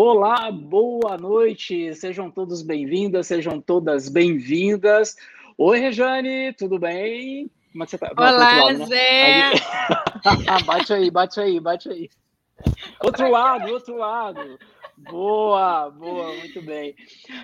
Olá, boa noite, sejam todos bem-vindas, sejam todas bem-vindas. Oi, Rejane, tudo bem? Como é que você tá? Olá, lado, né? Zé! bate aí, bate aí, bate aí. Outro lado, outro lado. Boa, boa, muito bem.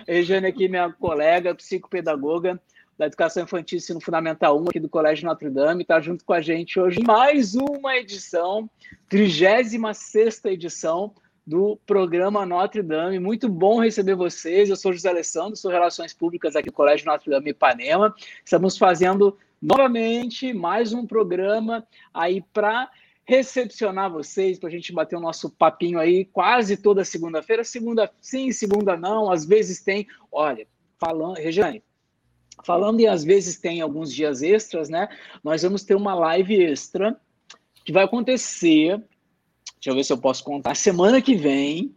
Rejane aqui, minha colega, psicopedagoga da Educação Infantil Ensino Fundamental 1 aqui do Colégio Notre Dame, está junto com a gente hoje mais uma edição, 36 edição do programa Notre Dame. Muito bom receber vocês. Eu sou José Alessandro, sou Relações Públicas aqui no Colégio Notre Dame Ipanema. Estamos fazendo novamente mais um programa aí para recepcionar vocês, para a gente bater o nosso papinho aí quase toda segunda-feira. Segunda sim, segunda não, às vezes tem. Olha, falando, Regiane, falando e às vezes tem alguns dias extras, né? Nós vamos ter uma live extra que vai acontecer Deixa eu ver se eu posso contar. Semana que vem,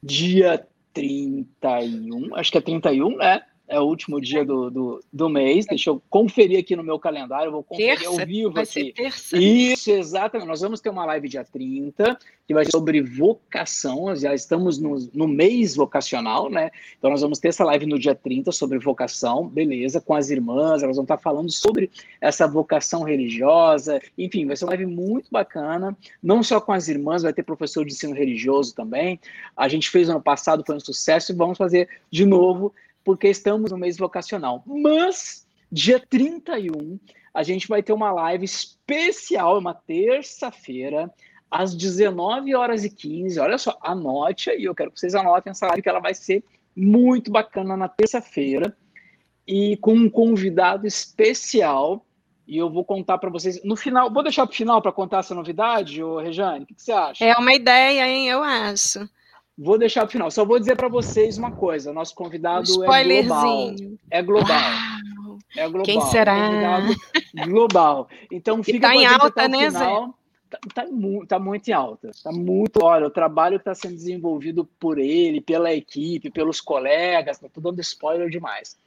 dia 31, acho que é 31, né? É o último dia do, do, do, mês. Deixa eu conferir aqui no meu calendário, vou conferir terça, ao vivo vai aqui. Ser terça. Isso, exatamente. Nós vamos ter uma live dia 30, que vai ser sobre vocação. Já estamos no, no mês vocacional, né? Então nós vamos ter essa live no dia 30 sobre vocação, beleza, com as irmãs, elas vão estar falando sobre essa vocação religiosa. Enfim, vai ser uma live muito bacana, não só com as irmãs, vai ter professor de ensino religioso também. A gente fez ano passado, foi um sucesso, e vamos fazer de novo porque estamos no mês vocacional. Mas, dia 31, a gente vai ter uma live especial, uma terça-feira, às 19 horas e 15. Olha só, anote aí, eu quero que vocês anotem essa live, que ela vai ser muito bacana na terça-feira, e com um convidado especial. E eu vou contar para vocês no final. Vou deixar para o final para contar essa novidade, ô Rejane? O que, que você acha? É uma ideia, hein? Eu acho. Vou deixar para o final. Só vou dizer para vocês uma coisa: nosso convidado um é global. É global. Uau. É global. Quem será? global. Então fica e tá em alta, né, Zé? Tá, tá, tá, muito em alta. Tá muito. Olha, o trabalho que está sendo desenvolvido por ele, pela equipe, pelos colegas. Estou dando spoiler demais.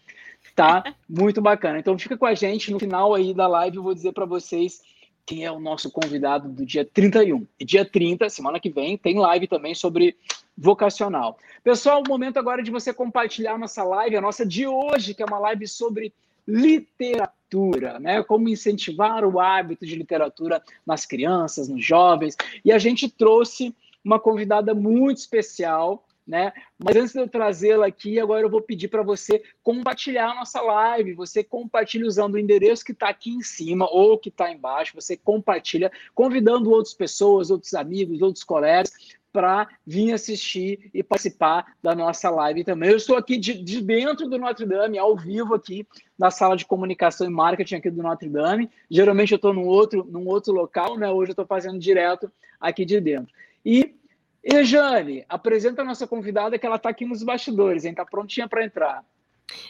Tá muito bacana. Então fica com a gente. No final aí da live eu vou dizer para vocês quem é o nosso convidado do dia 31. E dia 30, semana que vem, tem live também sobre vocacional. Pessoal, o momento agora é de você compartilhar nossa live, a nossa de hoje, que é uma live sobre literatura, né? Como incentivar o hábito de literatura nas crianças, nos jovens. E a gente trouxe uma convidada muito especial, né? Mas antes de eu trazê-la aqui, agora eu vou pedir para você compartilhar a nossa live. Você compartilha usando o endereço que está aqui em cima ou que está embaixo. Você compartilha, convidando outras pessoas, outros amigos, outros colegas para vir assistir e participar da nossa live também. Eu estou aqui de, de, dentro do Notre Dame, ao vivo aqui na sala de comunicação e marketing aqui do Notre Dame. Geralmente eu estou num outro, num outro local, né? Hoje eu estou fazendo direto aqui de dentro. E e Jane, apresenta a nossa convidada que ela está aqui nos bastidores, hein? Está prontinha para entrar.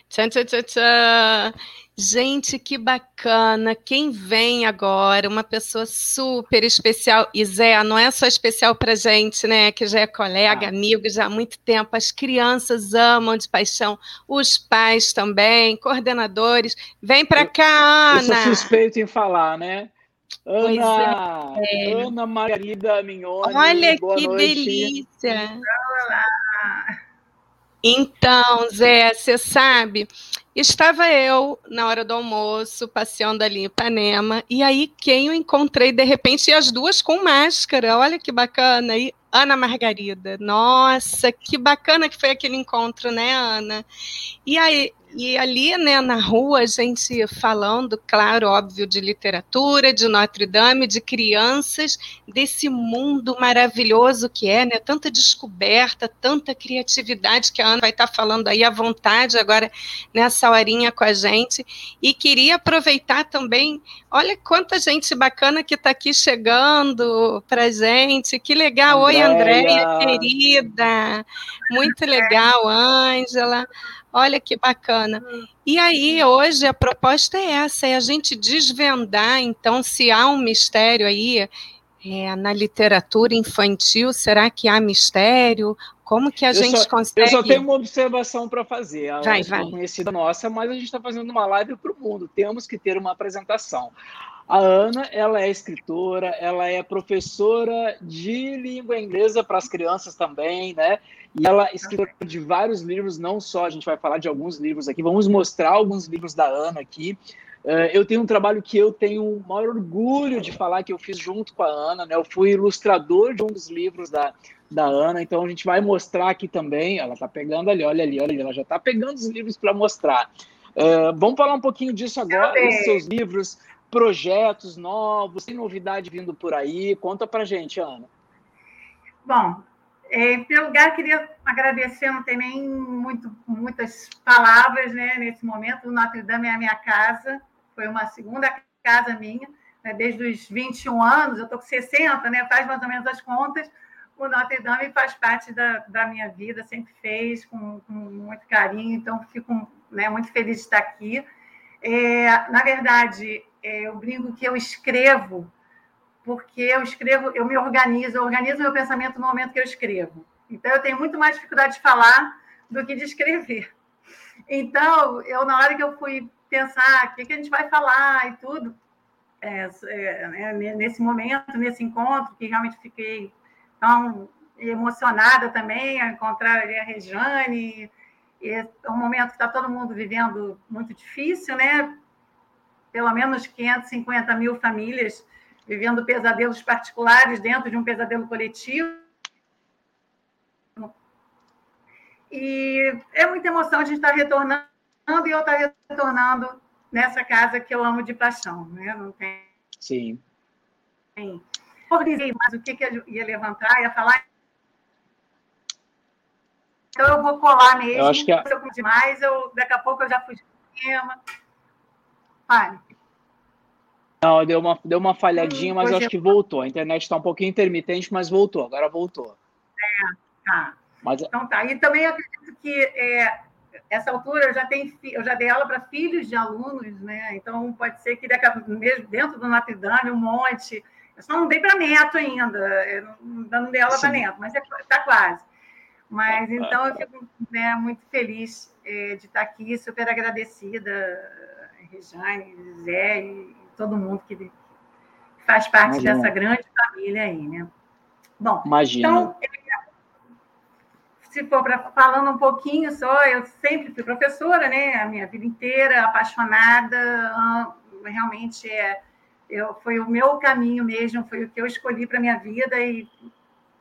Tchan, tchan, tchan, tchan. Gente, que bacana. Quem vem agora? Uma pessoa super especial. E Zé, não é só especial para gente, né? Que já é colega, ah. amigo já há muito tempo. As crianças amam de paixão, os pais também, coordenadores. Vem para cá, Ana. Eu sou suspeito em falar, né? Ana, é. Ana Margarida Mignoni. Olha que noite. delícia. Olá. Então, Zé, você sabe, estava eu na hora do almoço, passeando ali em Ipanema, e aí quem eu encontrei de repente, e as duas com máscara, olha que bacana, e Ana Margarida, nossa, que bacana que foi aquele encontro, né, Ana? E aí, e ali, né, na rua, a gente falando, claro, óbvio, de literatura, de Notre Dame, de crianças, desse mundo maravilhoso que é, né? Tanta descoberta, tanta criatividade que a Ana vai estar falando aí à vontade agora nessa horinha com a gente. E queria aproveitar também, olha quanta gente bacana que está aqui chegando para gente. Que legal. Andréia. Oi, Andréia, querida. Muito legal, Ângela. Olha que bacana. E aí, hoje, a proposta é essa, é a gente desvendar, então, se há um mistério aí é, na literatura infantil, será que há mistério? Como que a eu gente só, consegue... Eu só tenho uma observação para fazer. A vai, vai. conhecida nossa, mas a gente está fazendo uma live para o mundo. Temos que ter uma apresentação. A Ana, ela é escritora, ela é professora de língua inglesa para as crianças também, né? E ela é escritora de vários livros, não só, a gente vai falar de alguns livros aqui, vamos mostrar alguns livros da Ana aqui. Uh, eu tenho um trabalho que eu tenho o maior orgulho de falar que eu fiz junto com a Ana, né? Eu fui ilustrador de um dos livros da, da Ana, então a gente vai mostrar aqui também. Ela está pegando ali, olha ali, olha ali, ela já está pegando os livros para mostrar. Uh, vamos falar um pouquinho disso agora, dos seus livros projetos novos, tem novidade vindo por aí? Conta para gente, Ana. Bom, em primeiro lugar, queria agradecer, não tem nem muito, muitas palavras né, nesse momento. O Notre Dame é a minha casa, foi uma segunda casa minha, né, desde os 21 anos, eu estou com 60, né, faz mais ou menos as contas. O Notre Dame faz parte da, da minha vida, sempre fez, com, com muito carinho, então fico né, muito feliz de estar aqui. É, na verdade, é, eu brinco que eu escrevo, porque eu escrevo, eu me organizo, eu organizo meu pensamento no momento que eu escrevo. Então, eu tenho muito mais dificuldade de falar do que de escrever. Então, eu, na hora que eu fui pensar o que, que a gente vai falar e tudo, é, é, né, nesse momento, nesse encontro, que realmente fiquei tão emocionada também a encontrar a Rejane. É um momento que está todo mundo vivendo muito difícil, né? pelo menos 550 mil famílias vivendo pesadelos particulares dentro de um pesadelo coletivo. E é muita emoção a gente estar retornando e eu estar retornando nessa casa que eu amo de paixão. Né? Não tem. Sim. Tem. Mas o que, que eu ia levantar, ia falar. Então eu vou colar mesmo. Eu acho que a... demais, eu, daqui a pouco eu já fui do tema. Fale. Não, deu uma, deu uma falhadinha, hum, mas eu acho é. que voltou. A internet está um pouquinho intermitente, mas voltou. Agora voltou. É, tá. Mas... Então tá. E também acredito que é, essa altura eu já tenho, eu já dei aula para filhos de alunos, né? Então pode ser que mesmo dentro do Notre Dame um monte. Eu só não dei para neto ainda. Eu não, não dei aula para neto, mas está é, quase. Mas então eu fico né, muito feliz é, de estar aqui, super agradecida Rejane, Zé e todo mundo que faz parte Imagina. dessa grande família aí, né? Bom, Imagina. então, se for para falando um pouquinho só, eu sempre fui professora, né? A minha vida inteira, apaixonada, realmente é, eu, foi o meu caminho mesmo, foi o que eu escolhi para minha vida e,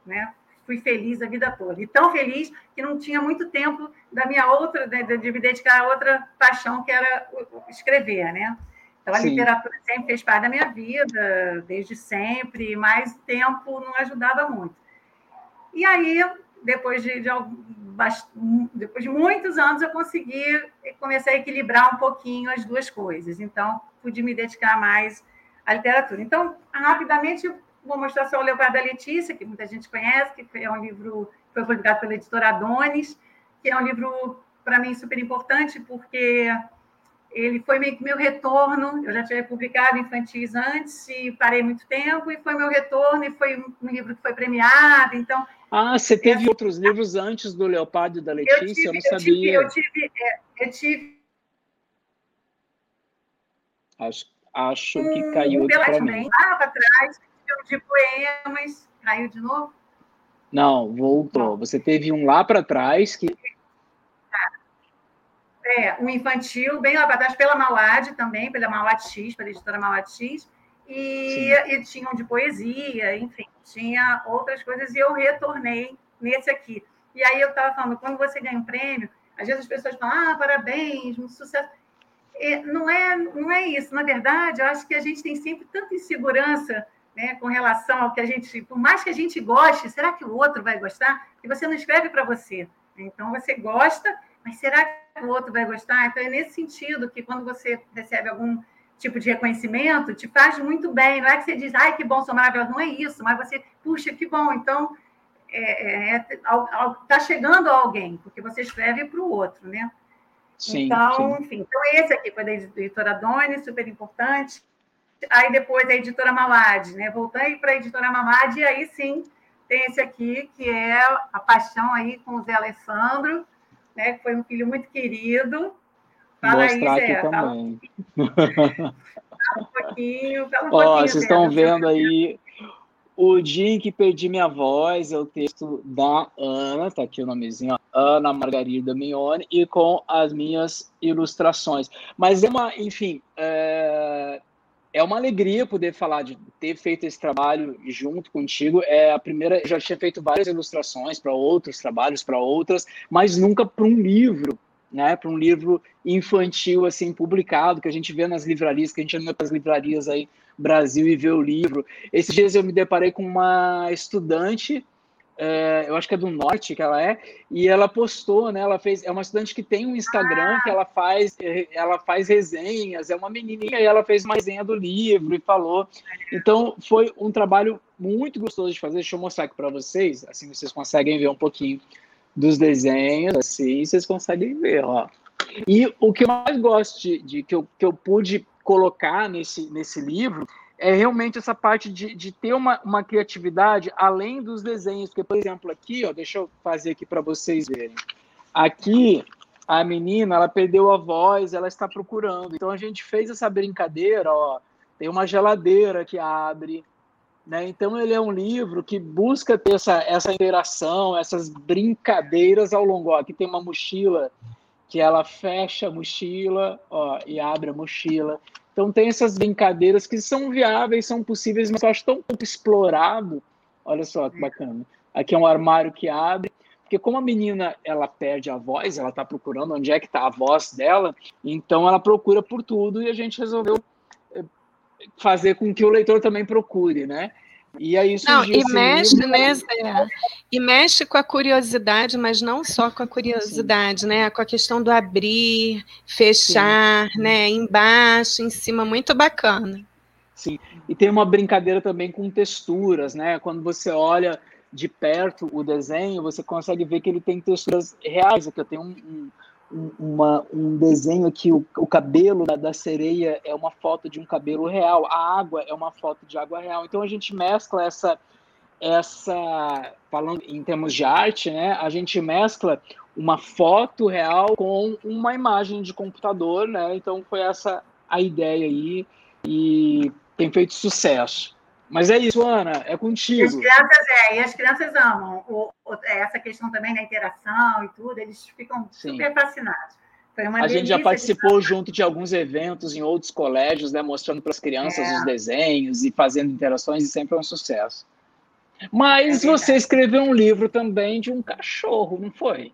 né? fui feliz a vida toda. E tão feliz que não tinha muito tempo da minha outra, de, de me dedicar a outra paixão, que era escrever, né? Então, a Sim. literatura sempre fez parte da minha vida, desde sempre, mas o tempo não ajudava muito. E aí, depois de, de, depois de muitos anos, eu consegui, comecei a equilibrar um pouquinho as duas coisas. Então, pude me dedicar mais à literatura. Então, rapidamente, Vou mostrar só o Leopardo da Letícia, que muita gente conhece, que é um livro que foi publicado pela editora Adonis, que é um livro, para mim, super importante, porque ele foi meio que meu retorno. Eu já tinha publicado infantis antes e parei muito tempo, e foi meu retorno, e foi um livro que foi premiado. Então. Ah, você teve é, outros livros antes do Leopardo da Letícia? Eu, tive, eu não sabia. Eu tive. Eu tive, é, eu tive acho, acho que caiu um, mim. Lá para trás, de poemas. Caiu de novo? Não, voltou. Você teve um lá para trás que. É, um infantil, bem lá para trás, pela Mauad também, pela Mauad X, pela editora Mauad X. E, e tinham de poesia, enfim, tinha outras coisas, e eu retornei nesse aqui. E aí eu estava falando, quando você ganha um prêmio, às vezes as pessoas falam, ah, parabéns, um sucesso. E não é, não é isso. Na verdade, eu acho que a gente tem sempre tanta insegurança né, com relação ao que a gente, por mais que a gente goste, será que o outro vai gostar? Porque você não escreve para você. Então você gosta, mas será que o outro vai gostar? Então é nesse sentido que quando você recebe algum tipo de reconhecimento, te faz muito bem. Não é que você diz, ai, que bom, sou maravilhosa. Não é isso, mas você, puxa, que bom. Então, está é, é, é tá chegando a alguém, porque você escreve para o outro, né? Sim, então, sim. enfim, então esse aqui foi da editora Doni, super importante. Aí depois a editora Mawad, né? Voltei para a editora Mawad e aí sim tem esse aqui, que é a paixão aí com o Zé Alessandro, né? Que foi um filho muito querido. Fala Mostrar aí, Zé. Aqui também. Fala, um pouquinho, fala um Ó, pouquinho. Vocês estão vendo aí o dia em que perdi minha voz é o texto da Ana, tá aqui o nomezinho, Ana Margarida Mione, e com as minhas ilustrações. Mas é uma, enfim, é, é uma alegria poder falar de ter feito esse trabalho junto contigo. É a primeira, já tinha feito várias ilustrações para outros trabalhos, para outras, mas nunca para um livro, né? Para um livro infantil assim publicado que a gente vê nas livrarias, que a gente anda para as livrarias aí Brasil e ver o livro. Esses dias eu me deparei com uma estudante, é, eu acho que é do norte que ela é, e ela postou, né? Ela fez, é uma estudante que tem um Instagram que ela faz, ela faz resenhas, é uma menininha e ela fez uma resenha do livro e falou. Então foi um trabalho muito gostoso de fazer. Deixa eu mostrar aqui para vocês, assim vocês conseguem ver um pouquinho dos desenhos, assim vocês conseguem ver, ó. E o que eu mais gosto de, de que, eu, que eu pude colocar nesse, nesse livro é realmente essa parte de, de ter uma, uma criatividade além dos desenhos. Porque, por exemplo, aqui, ó, deixa eu fazer aqui para vocês verem. Aqui, a menina, ela perdeu a voz, ela está procurando. Então, a gente fez essa brincadeira, ó. Tem uma geladeira que abre, né? Então, ele é um livro que busca ter essa, essa interação, essas brincadeiras ao longo. Ó, aqui tem uma mochila que ela fecha a mochila ó, e abre a mochila. Então tem essas brincadeiras que são viáveis, são possíveis, mas eu acho tão pouco explorado. Olha só que bacana. Aqui é um armário que abre, porque como a menina ela perde a voz, ela está procurando onde é que está a voz dela, então ela procura por tudo e a gente resolveu eh, fazer com que o leitor também procure, né? E aí não, e mexe, livro... né, Zé? E mexe com a curiosidade, mas não só com a curiosidade, Sim. né? Com a questão do abrir, fechar, Sim. né? Embaixo, em cima, muito bacana. Sim. E tem uma brincadeira também com texturas, né? Quando você olha de perto o desenho, você consegue ver que ele tem texturas reais. Aqui eu tenho um, um uma, um desenho aqui, o, o cabelo da, da, sereia é uma foto de um cabelo real, a água é uma foto de água real. Então a gente mescla essa, essa falando em termos de arte, né? A gente mescla uma foto real com uma imagem de computador, né? Então foi essa a ideia aí e tem feito sucesso. Mas é isso, Ana, é contigo. As crianças, é, e as crianças amam o, o, é, essa questão também da interação e tudo, eles ficam Sim. super fascinados. a gente já participou de... junto de alguns eventos em outros colégios, né, mostrando para as crianças é. os desenhos e fazendo interações, e sempre é um sucesso. Mas é você escreveu um livro também de um cachorro, não foi?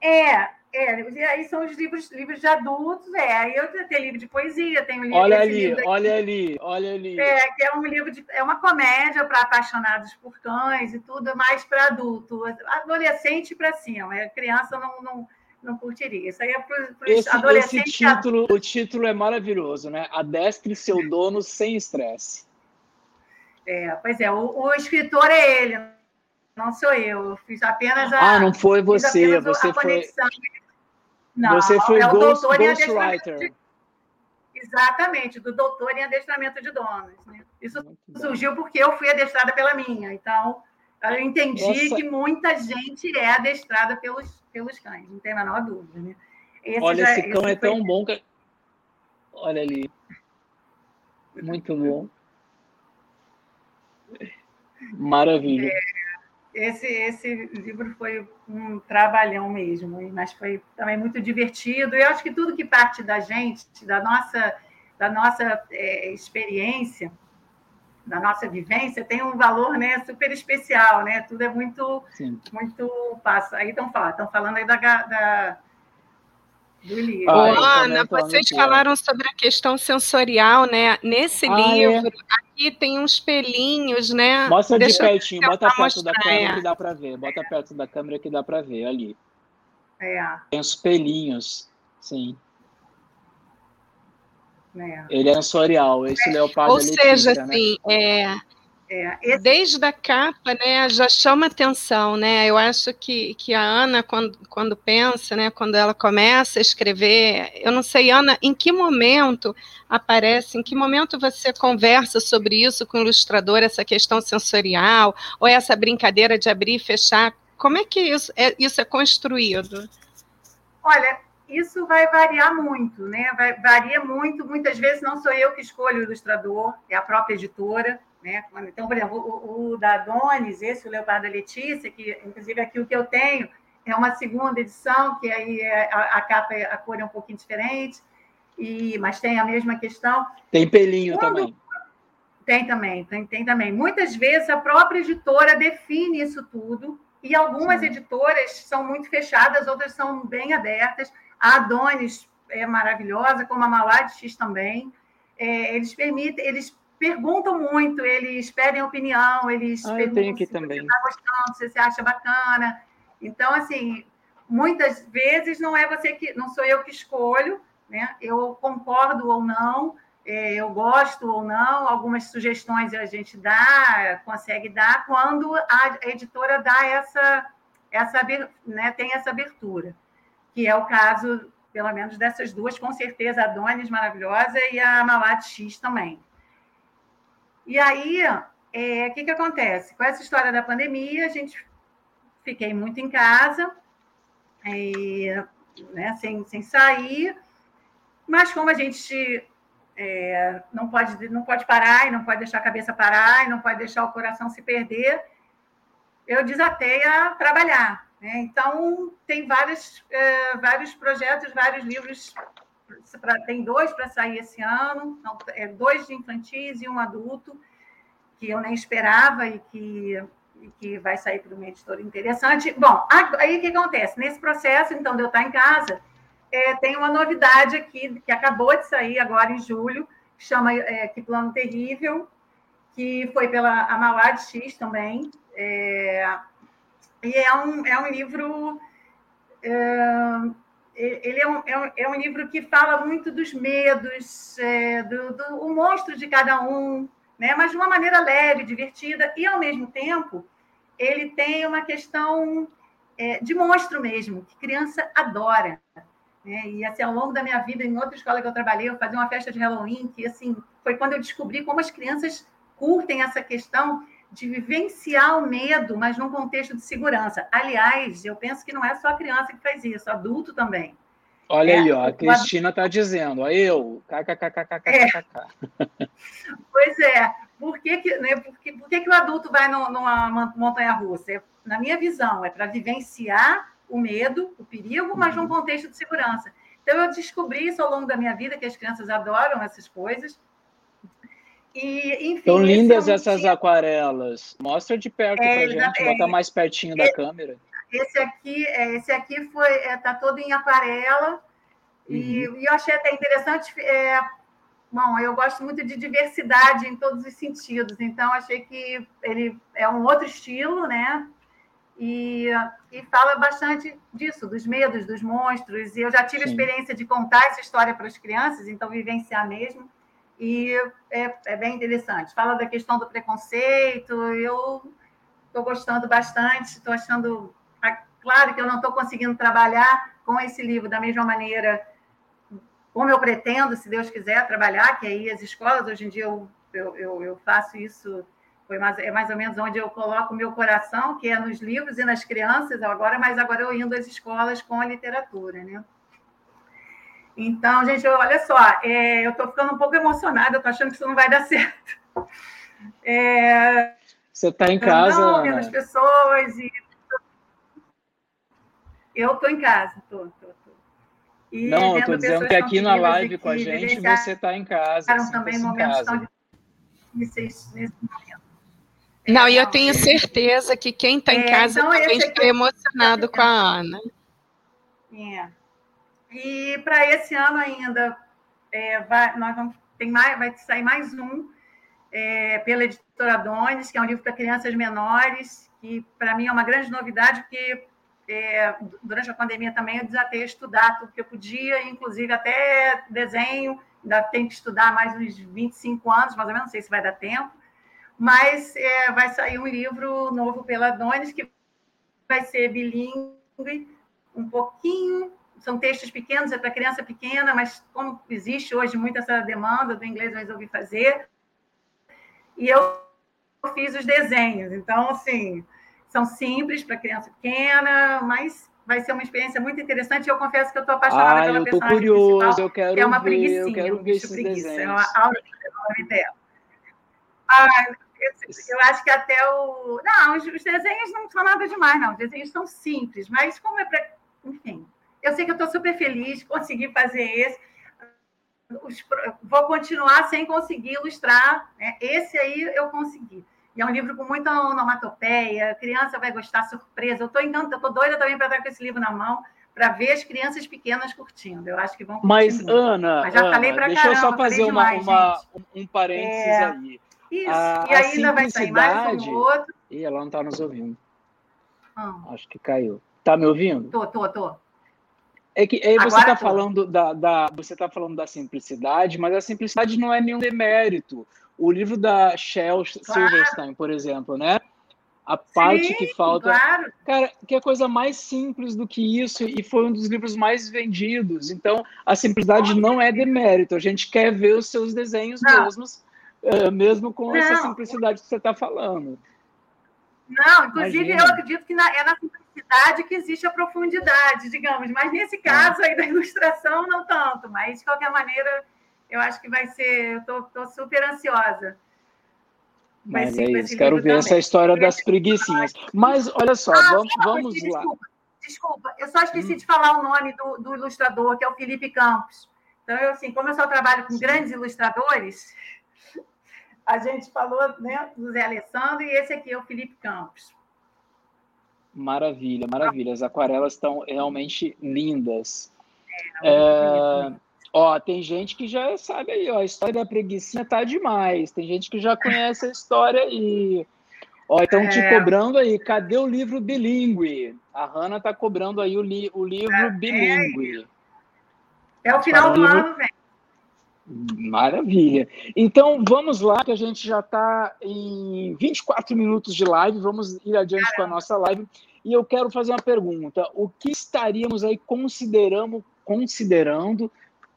É, é, e aí são os livros, livros de adultos, é. Aí eu tenho livro de poesia, tenho livro Olha ali, olha ali, olha ali. É, que é um livro de. É uma comédia para apaixonados por cães e tudo, mais para adulto. Adolescente para cima. A criança não, não, não curtiria. Isso aí é para os adolescentes. Esse título, o título é maravilhoso, né? Adestre seu dono sem estresse. É, pois é, o, o escritor é ele, não sou eu. Eu fiz apenas a. Ah, não foi você, você foi. Não, você foi é o Ghost, doutor Ghostwriter. De... Exatamente, do doutor em adestramento de donos. Né? Isso surgiu porque eu fui adestrada pela minha. Então, eu entendi Essa... que muita gente é adestrada pelos, pelos cães, não tem a menor dúvida. Né? Esse Olha, já, esse cão esse é foi... tão bom que. Olha ali. Muito bom. Maravilha. É esse, esse livro foi um trabalhão mesmo, mas foi também muito divertido. E eu acho que tudo que parte da gente, da nossa, da nossa é, experiência, da nossa vivência, tem um valor né, super especial, né? Tudo é muito, Sim. muito passa. Aí estão falando, estão falando aí da, da do livro. Ah, Ana, vocês falaram sobre a questão sensorial, né? Nesse ah, é? livro, é? Aqui tem uns pelinhos, né? Mostra Deixa de pertinho, bota perto da câmera que dá para ver. Bota perto da câmera que dá para ver ali. É. Tem os pelinhos, sim. É. Ele é sensorial, esse é. leopardo Ou seja, Letícia, né? assim, né? é, É, esse... Desde a capa, né, já chama atenção, né? Eu acho que, que a Ana, quando, quando pensa, né, quando ela começa a escrever, eu não sei, Ana, em que momento aparece, em que momento você conversa sobre isso com o ilustrador, essa questão sensorial, ou essa brincadeira de abrir e fechar? Como é que isso é, isso é construído? Olha, isso vai variar muito, né? Vai, varia muito. Muitas vezes não sou eu que escolho o ilustrador, é a própria editora. Né? Então, por exemplo, o, o da Adonis, esse, o Leopardo da Letícia, que inclusive aqui o que eu tenho é uma segunda edição, que aí é, a, a capa, a cor é um pouquinho diferente, e, mas tem a mesma questão. Tem pelinho Quando, também. Tem também, tem, tem também. Muitas vezes a própria editora define isso tudo, e algumas Sim. editoras são muito fechadas, outras são bem abertas. A Adonis é maravilhosa, como a Malad X também. É, eles permitem, eles perguntam muito, eles pedem opinião, eles ah, perguntam se também. você está gostando, se você acha bacana. Então, assim, muitas vezes não é você que, não sou eu que escolho, né? Eu concordo ou não, é, eu gosto ou não, algumas sugestões a gente dá, consegue dar quando a editora dá essa, essa né, tem essa abertura, que é o caso, pelo menos dessas duas, com certeza, a Donis maravilhosa e a Malat X também. E aí, é, o que, que acontece? Com essa história da pandemia, a gente fiquei muito em casa, e, né, sem, sem sair, mas como a gente é, não, pode, não pode parar e não pode deixar a cabeça parar e não pode deixar o coração se perder, eu desatei a trabalhar. Né? Então, tem vários, é, vários projetos, vários livros pra, tem dois para sair esse ano, não, é, dois de infantis e um adulto, que eu nem esperava e que, e que vai sair para uma editora interessante. Bom, aí o que acontece? Nesse processo, então, de eu estar em casa, é, tem uma novidade aqui, que acabou de sair agora em julho, que chama é, Que Plano Terrível, que foi pela Amalad X também. É, e é um, é um livro é, ele é um, é um, é um, livro que fala muito dos medos, é, do, do o monstro de cada um, né? mas de uma maneira leve, divertida, e, ao mesmo tempo, ele tem uma questão é, de monstro mesmo, que criança adora. Né? E, assim, ao longo da minha vida, em outra escola que eu trabalhei, eu fazia uma festa de Halloween, que, assim, foi quando eu descobri como as crianças curtem essa questão de vivenciar o medo, mas num contexto de segurança. Aliás, eu penso que não é só a criança que faz isso, adulto também. Olha é, aí, ó, a Cristina está dizendo, ó, eu, kkkkkkk. É. Pois é, por que, que, né, por que, por que, que o adulto vai no, numa montanha-russa? É, na minha visão, é para vivenciar o medo, o perigo, mas num uhum. contexto de segurança. Então, eu descobri isso ao longo da minha vida, que as crianças adoram essas coisas, e, enfim, Tão lindas é um essas aquarelas. Mostra de perto é, para gente, é, botar mais pertinho da câmera. Esse aqui, é, esse aqui foi, é, tá todo em aquarela. Uhum. E, e, eu achei até interessante. É, bom, eu gosto muito de diversidade em todos os sentidos, então achei que ele é um outro estilo, né? E, e fala bastante disso, dos medos, dos monstros. E eu já tive Sim. a experiência de contar essa história para as crianças, então vivenciar mesmo e é, é bem interessante. Fala da questão do preconceito, eu estou gostando bastante, estou achando. Claro que eu não estou conseguindo trabalhar com esse livro da mesma maneira como eu pretendo, se Deus quiser, trabalhar, que aí as escolas, hoje em dia eu, eu, eu, eu faço isso, foi mais, é mais ou menos onde eu coloco o meu coração, que é nos livros e nas crianças, agora, mas agora eu indo às escolas com a literatura, né? Então, gente, olha só, é, eu estou ficando um pouco emocionada, estou achando que isso não vai dar certo. É, Você está em casa? Não, vendo as pessoas e... Eu estou em casa, estou. Tô. não, estou dizendo que aqui na live com a gente você está em casa. Assim, também momentos tão difíceis nesse momento. Não, é, e eu tenho certeza que quem está em é, casa então, também está emocionado com a Ana. É. E para esse ano ainda, é, vai, nós vamos, tem mais, vai sair mais um é, pela editora Dones, que é um livro para crianças menores, que para mim é uma grande novidade, porque é, durante a pandemia também eu desatei a estudar tudo que eu podia, inclusive até desenho, ainda tenho que estudar mais uns 25 anos, mais ou menos, não sei se vai dar tempo, mas é, vai sair um livro novo pela Donis, que vai ser bilíngue, um pouquinho, são textos pequenos, é para criança pequena, mas como existe hoje muita essa demanda do inglês, eu resolvi fazer. E eu fiz os desenhos, então, assim, são simples para criança pequena, mas vai ser uma experiência muito interessante. E eu confesso que eu estou apaixonada ah, pela eu tô curioso, eu quero que é uma ver, preguiçinha, eu quero ver esses preguiça, desenhos. é uma aula dela. Ah, eu, eu, acho que até o. Não, os, desenhos não são nada demais, não. Os desenhos são simples, mas como é para. Enfim, eu sei que eu estou super feliz de conseguir fazer esse. Os, vou continuar sem conseguir ilustrar. Né? Esse aí eu consegui. E é um livro com muita onomatopeia, a criança vai gostar, surpresa. Eu estou encantada, estou doida também para estar com esse livro na mão, para ver as crianças pequenas curtindo. Eu acho que vão Mas, Ana, Mas já Ana, falei deixa caramba, eu só fazer uma, demais, uma um parênteses é... aí. Isso, a, e ainda vai sair mais um outro. Ih, ela não está nos ouvindo. Hum. Acho que caiu. Está me ouvindo? Tô, tô, tô. É que aí você está falando da, da, você tá falando da simplicidade, mas a simplicidade não é nenhum demérito. O livro da Shell claro. Silverstein, por exemplo, né? A parte Sim, que falta. Claro. Cara, que é coisa mais simples do que isso, e foi um dos livros mais vendidos. Então, a simplicidade Nossa, não é demérito. A gente quer ver os seus desenhos não. mesmos, uh, mesmo com não. essa simplicidade que você está falando. Não, inclusive Imagina. eu acredito que na, é na simplicidade que existe a profundidade, digamos. Mas nesse é. caso aí da ilustração, não tanto. Mas, de qualquer maneira, eu acho que vai ser. Eu estou super ansiosa. Mas é isso, quero ver também. essa história das preguiçinhas. Mas olha só, ah, vamos, vamos lá. Desculpa, desculpa, eu só esqueci hum. de falar o nome do, do, ilustrador, que é o Felipe Campos. Então, eu, assim, como eu só trabalho com grandes ilustradores, a gente falou né, do Zé Alessandro e esse aqui é o Felipe Campos. Maravilha, maravilha. As aquarelas estão realmente lindas. É, é... Ó, tem gente que já sabe aí, ó, a história da preguiçinha tá demais. Tem gente que já conhece a história aí. Ó, estão é... te cobrando aí, cadê o livro bilíngue? A Hanna tá cobrando aí o, li o livro é, bilíngue. É, o final do livro... ano, velho. Maravilha. Então, vamos lá, que a gente já está em 24 minutos de live, vamos ir adiante Caramba. com a nossa live. E eu quero fazer uma pergunta: o que estaríamos aí considerando, considerando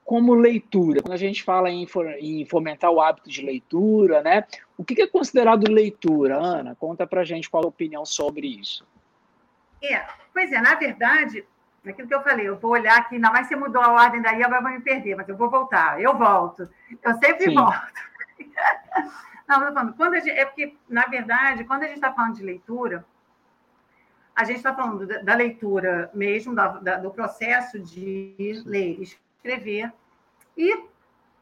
como leitura? Quando a gente fala em, em fomentar o hábito de leitura, né? O que é considerado leitura, Ana? Conta pra gente qual a opinião sobre isso. É, pois é, na verdade, aquilo que eu falei, eu vou olhar aqui, ainda mais se mudou a ordem daí, agora vai me perder, mas eu vou voltar, eu volto. Eu sempre Sim. volto. Não, eu falando, quando gente, é porque, na verdade, quando a gente está falando de leitura, a gente está falando da, da, leitura mesmo, da, da, do processo de ler, escrever, e,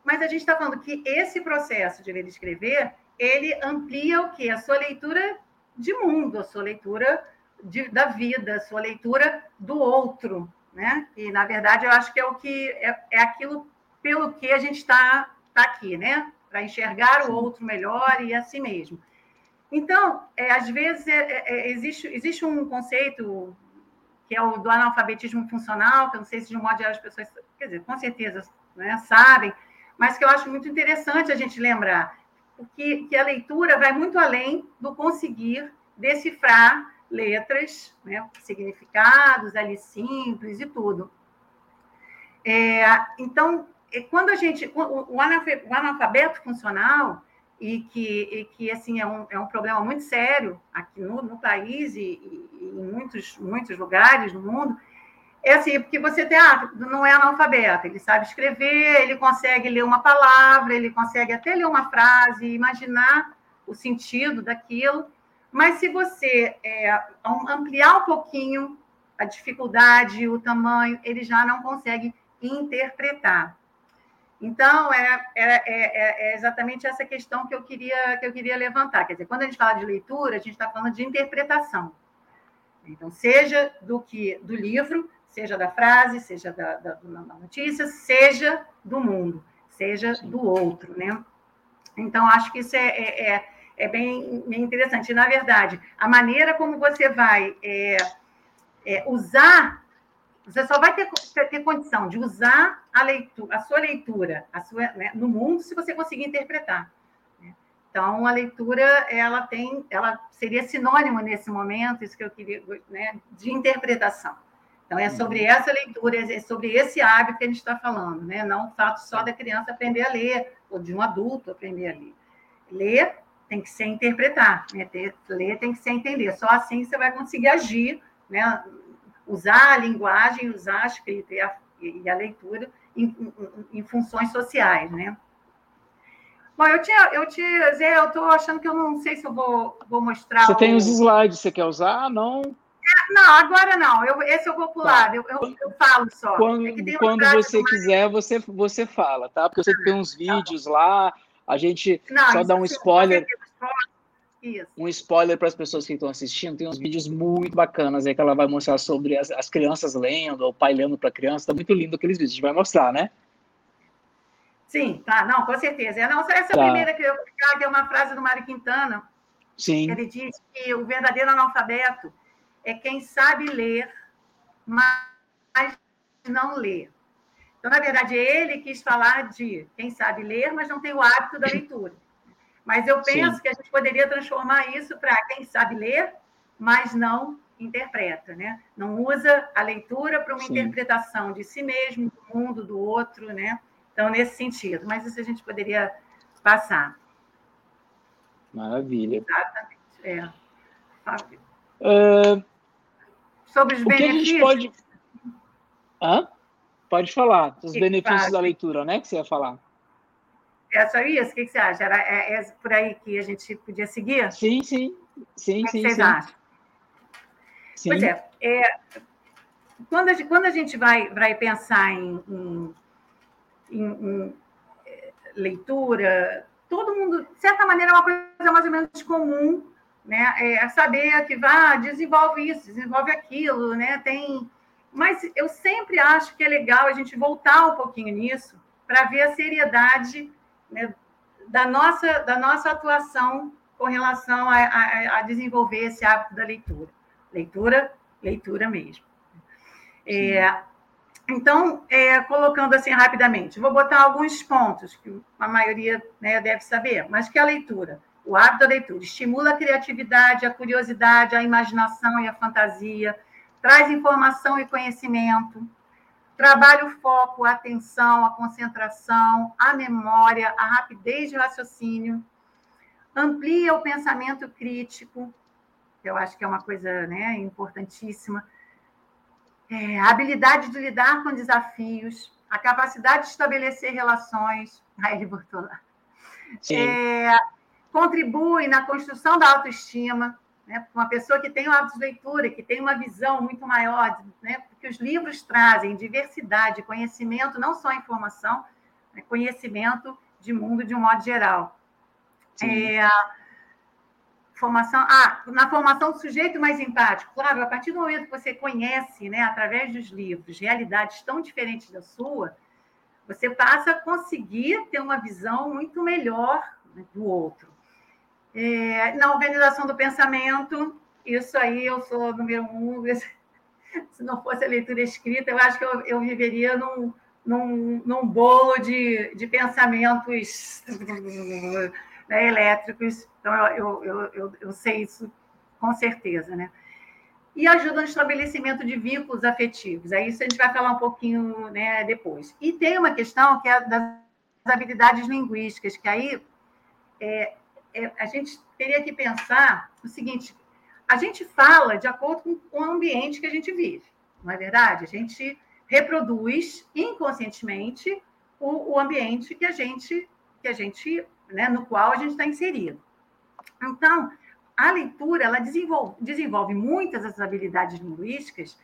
mas a gente está falando que esse processo de ler e escrever, ele amplia o quê? A sua leitura de mundo, a sua leitura de, da vida, a sua leitura do outro, né? E, na verdade, eu acho que é o que é, é aquilo pelo que a gente está tá aqui, né? Para enxergar o outro melhor e assim mesmo. Então, é, às vezes, é, é, é, existe, existe um conceito que é o do analfabetismo funcional, que eu não sei se de um modo geral as pessoas, quer dizer, com certeza né, sabem, mas que eu acho muito interessante a gente lembrar, porque que a leitura vai muito além do conseguir decifrar letras, né, significados ali simples e tudo. É, então, é, quando a gente, o analfabeto funcional, e que, e que assim, é um, é um problema muito sério aqui no, no país e, e, em muitos, muitos lugares no mundo, é assim, porque você tem, ah, não é analfabeto, ele sabe escrever, ele consegue ler uma palavra, ele consegue até ler uma frase, imaginar o sentido daquilo, mas se você é, ampliar um pouquinho a dificuldade, o tamanho, ele já não consegue interpretar. Então, é, é, é, exatamente essa questão que eu, queria, que eu queria levantar. Quer dizer, quando a gente fala de leitura, a gente está falando de interpretação. Então, seja do que do livro, seja da frase, seja da, da, da notícia, seja do mundo, seja do outro, né? Então, acho que isso é, é, é, é bem, bem, interessante. E, na verdade, a maneira como você vai é, é, usar, você só vai ter, ter, condição de usar a, leitura, a sua leitura a sua, né, no mundo se você conseguir interpretar. Né? Então, a leitura, ela tem, ela seria sinônimo nesse momento, isso que eu queria, né, de interpretação. Então, é sobre uhum. essa leitura, é sobre esse hábito que a gente está falando, né? não o fato só da criança aprender a ler, ou de um adulto aprender a ler. Ler tem que ser interpretar, né? Ler tem que ser entender. Só assim você vai conseguir agir, né? Usar a linguagem, usar a escrita e a, e a leitura em, em, em funções sociais, né? Bom, eu tinha, eu tinha, Zé, eu estou achando que eu não sei se eu vou, vou mostrar. Você o... tem os slides, você quer usar? Não. É, não, agora não. Eu, esse eu vou pular. Tá. Eu, eu, eu, falo só. Quando, é quando você quiser, você, você fala, tá? Porque eu sei que tem uns vídeos tá lá. A gente não, só dá um spoiler. Isso. Um spoiler para as pessoas que estão assistindo, tem uns vídeos muito bacanas aí que ela vai mostrar sobre as, as crianças lendo, ou o pai lendo para a criança. Está muito lindo aqueles vídeos, a gente vai mostrar, né? Sim, tá, não, com certeza. Não, essa tá. primeira que eu que é uma frase do Mário Quintana. Sim. Ele diz que o verdadeiro analfabeto é quem sabe ler, mas não lê. Então, na verdade, ele quis falar de quem sabe ler, mas não tem o hábito da leitura. Mas eu penso Sim. que a gente poderia transformar isso para quem sabe ler, mas não interpreta, né? Não usa a leitura para uma Sim. interpretação de si mesmo, do mundo, do outro, né? Então, nesse sentido. Mas isso a gente poderia passar. Maravilha. Exatamente. É. Uh, Sobre os o benefícios. Que a gente pode... Hã? Pode falar, os benefícios da leitura, né? Que você ia falar. É só isso? O que você acha? Era, é, é por aí que a gente podia seguir? Sim, sim. Sim, o que sim, vocês sim. acham? Sim. Pois é, é quando, a gente, quando a gente vai, vai pensar em, em em, em eh, leitura, todo mundo, de certa maneira, é uma coisa mais ou menos comum, né? É saber que vá, desenvolve isso, desenvolve aquilo, né? Tem, mas eu sempre acho que é legal a gente voltar um pouquinho nisso para ver a seriedade né, da nossa da nossa atuação com relação a, a, a, desenvolver esse hábito da leitura, leitura, leitura mesmo. É, então, é, colocando assim rapidamente, vou botar alguns pontos que a maioria né, deve saber, mas que a leitura, o hábito da leitura, estimula a criatividade, a curiosidade, a imaginação e a fantasia, traz informação e conhecimento, trabalha o foco, a atenção, a concentração, a memória, a rapidez de raciocínio, amplia o pensamento crítico, que eu acho que é uma coisa né, importantíssima, é, a habilidade de lidar com desafios, a capacidade de estabelecer relações. Aí ele botou lá. É, contribui na construção da autoestima. Né? Uma pessoa que tem o hábito de leitura, que tem uma visão muito maior, né? porque os livros trazem diversidade, conhecimento, não só informação, né? conhecimento de mundo de um modo geral. É, Formação, ah, na formação do sujeito mais empático. Claro, a partir do momento que você conhece, né, através dos livros, realidades tão diferentes da sua, você passa a conseguir ter uma visão muito melhor né, do outro. É, na organização do pensamento, isso aí eu sou número um. Se não fosse a leitura escrita, eu acho que eu, eu viveria num, num, num bolo de, de pensamentos né, elétricos. Então, eu, eu, eu, eu sei isso com certeza, né? E ajuda no estabelecimento de vínculos afetivos. Aí isso a gente vai falar um pouquinho né, depois. E tem uma questão que é das habilidades linguísticas, que aí é, é, a gente teria que pensar o seguinte: a gente fala de acordo com o ambiente que a gente vive, não é verdade? A gente reproduz inconscientemente o, o ambiente que a gente que a gente né, no qual a gente está inserido. Então, a leitura ela desenvolve, desenvolve muitas das habilidades linguísticas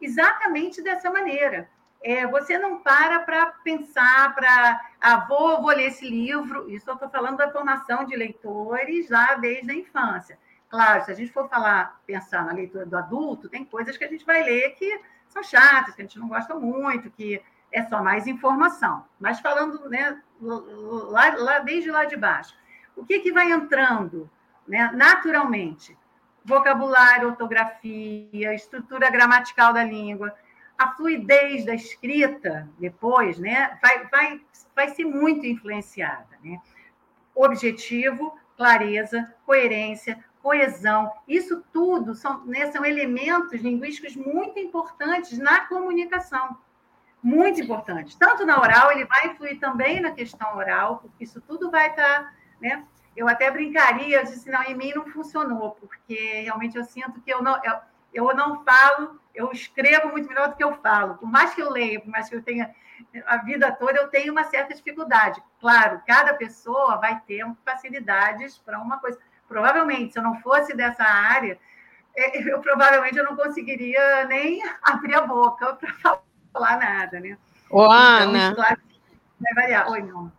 exatamente dessa maneira. É, você não para para pensar, para ah, vou, vou ler esse livro. Isso eu estou falando da formação de leitores lá desde a infância. Claro, se a gente for falar, pensar na leitura do adulto, tem coisas que a gente vai ler que são chatas, que a gente não gosta muito, que é só mais informação. Mas falando né, lá, lá, desde lá de baixo, o que, que vai entrando né, naturalmente? Vocabulário, ortografia, estrutura gramatical da língua, a fluidez da escrita depois né, vai, vai, vai ser muito influenciada. Né? Objetivo, clareza, coerência, coesão. Isso tudo são, né, são elementos linguísticos muito importantes na comunicação. Muito importantes. Tanto na oral, ele vai influir também na questão oral, porque isso tudo vai estar. Tá, né? Eu até brincaria, eu disse, não, em mim não funcionou, porque realmente eu sinto que eu não, eu, eu não falo, eu escrevo muito melhor do que eu falo. Por mais que eu leia, por mais que eu tenha a vida toda, eu tenho uma certa dificuldade. Claro, cada pessoa vai ter facilidades para uma coisa provavelmente, se eu não fosse dessa área, é, eu provavelmente eu não conseguiria nem abrir a boca para falar nada, né? Ô, então, Ana. Claro, vai variar. Oi, não.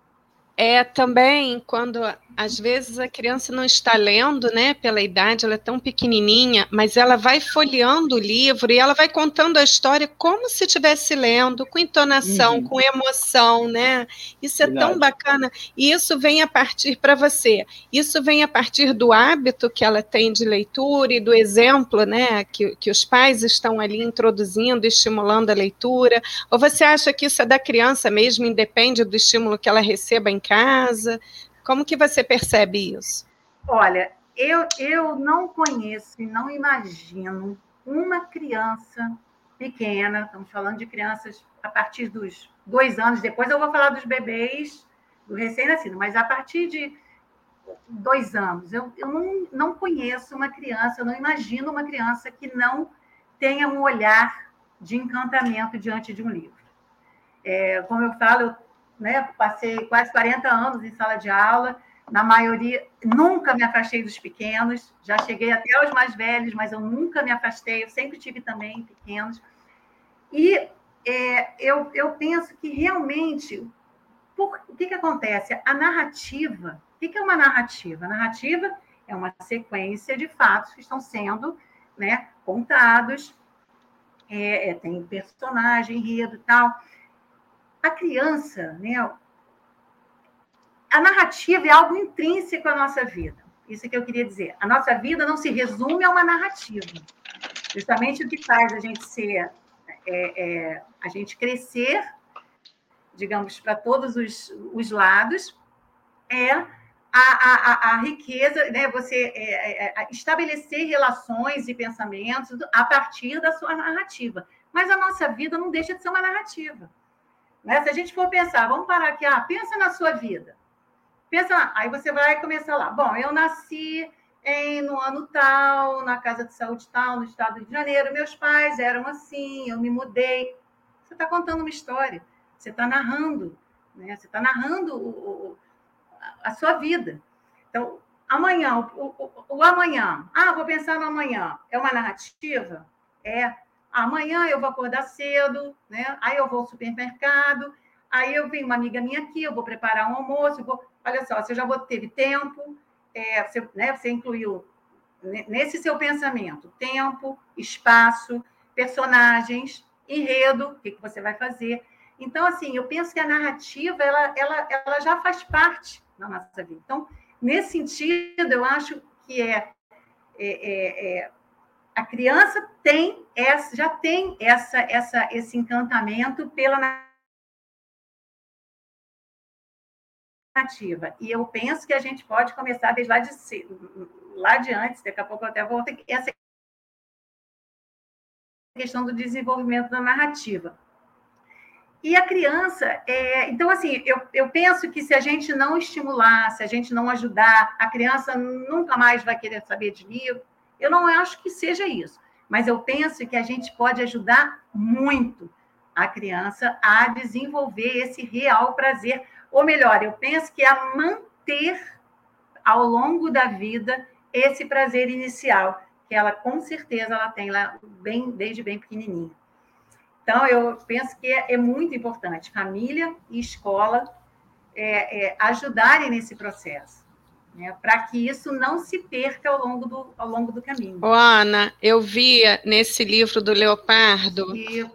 É também quando às vezes a criança não está lendo, né, pela idade, ela é tão pequenininha, mas ela vai folheando o livro e ela vai contando a história como se estivesse lendo, com entonação, uhum. com emoção, né? Isso é Verdade. tão bacana. E isso vem a partir para você. Isso vem a partir do hábito que ela tem de leitura e do exemplo, né, que, que os pais estão ali introduzindo, estimulando a leitura. Ou você acha que isso é da criança mesmo, independe do estímulo que ela receba em casa? Como que você percebe isso? Olha, eu, eu não conheço e não imagino uma criança pequena, estamos falando de crianças a partir dos dois anos, depois eu vou falar dos bebês, do recém-nascido, mas a partir de dois anos, eu, eu não, não conheço uma criança, eu não imagino uma criança que não tenha um olhar de encantamento diante de um livro. É, como eu falo, eu né? Passei quase 40 anos em sala de aula, na maioria, nunca me afastei dos pequenos, já cheguei até aos mais velhos, mas eu nunca me afastei, eu sempre tive também pequenos. E é, eu, eu penso que realmente, por, o que, que acontece? A narrativa, o que, que é uma narrativa? A narrativa é uma sequência de fatos que estão sendo né, contados, é, é, tem personagem, enredo e tal. A criança, né, a narrativa é algo intrínseco à nossa vida. Isso é que eu queria dizer. A nossa vida não se resume a uma narrativa. Justamente o que faz a gente ser, é, é, a gente crescer, digamos, para todos os, os lados, é a, a, a, riqueza, né? você é, é, é, estabelecer relações e pensamentos a partir da sua narrativa. Mas a nossa vida não deixa de ser uma narrativa. Né? Se a gente for pensar, vamos parar aqui, ah, pensa na sua vida. Pensa, aí você vai começar lá. Bom, eu nasci em, no ano tal, na casa de saúde tal, no estado de Janeiro. Meus pais eram assim, eu me mudei. Você está contando uma história, você está narrando, né? você está narrando o, o, a sua vida. Então, amanhã, o, o amanhã, ah, vou pensar no amanhã, é uma narrativa? É. Amanhã eu vou acordar cedo, né? Aí eu vou ao supermercado, aí eu venho uma amiga minha aqui, eu vou preparar um almoço, vou... olha só, você já teve tempo, é, você, né, você incluiu nesse seu pensamento tempo, espaço, personagens, enredo, o que, que você vai fazer. Então, assim, eu penso que a narrativa ela, ela, ela já faz parte da nossa vida. Então, nesse sentido, eu acho que é, é, é, é a criança tem essa, já tem essa, essa, esse encantamento pela narrativa. E eu penso que a gente pode começar desde lá de, lá de antes, daqui a pouco eu até vou ter essa questão do desenvolvimento da narrativa. E a criança, é, então, assim, eu, eu penso que se a gente não estimular, se a gente não ajudar, a criança nunca mais vai querer saber de livro, eu não acho que seja isso, mas eu penso que a gente pode ajudar muito a criança a desenvolver esse real prazer, ou melhor, eu penso que a manter ao longo da vida esse prazer inicial, que ela com certeza ela tem lá bem desde bem pequenininha. Então eu penso que é, é muito importante família e escola é, é, ajudarem nesse processo né, para que isso não se perca ao longo do, ao longo do caminho. Ô, Ana, eu vi nesse livro do Leopardo, e...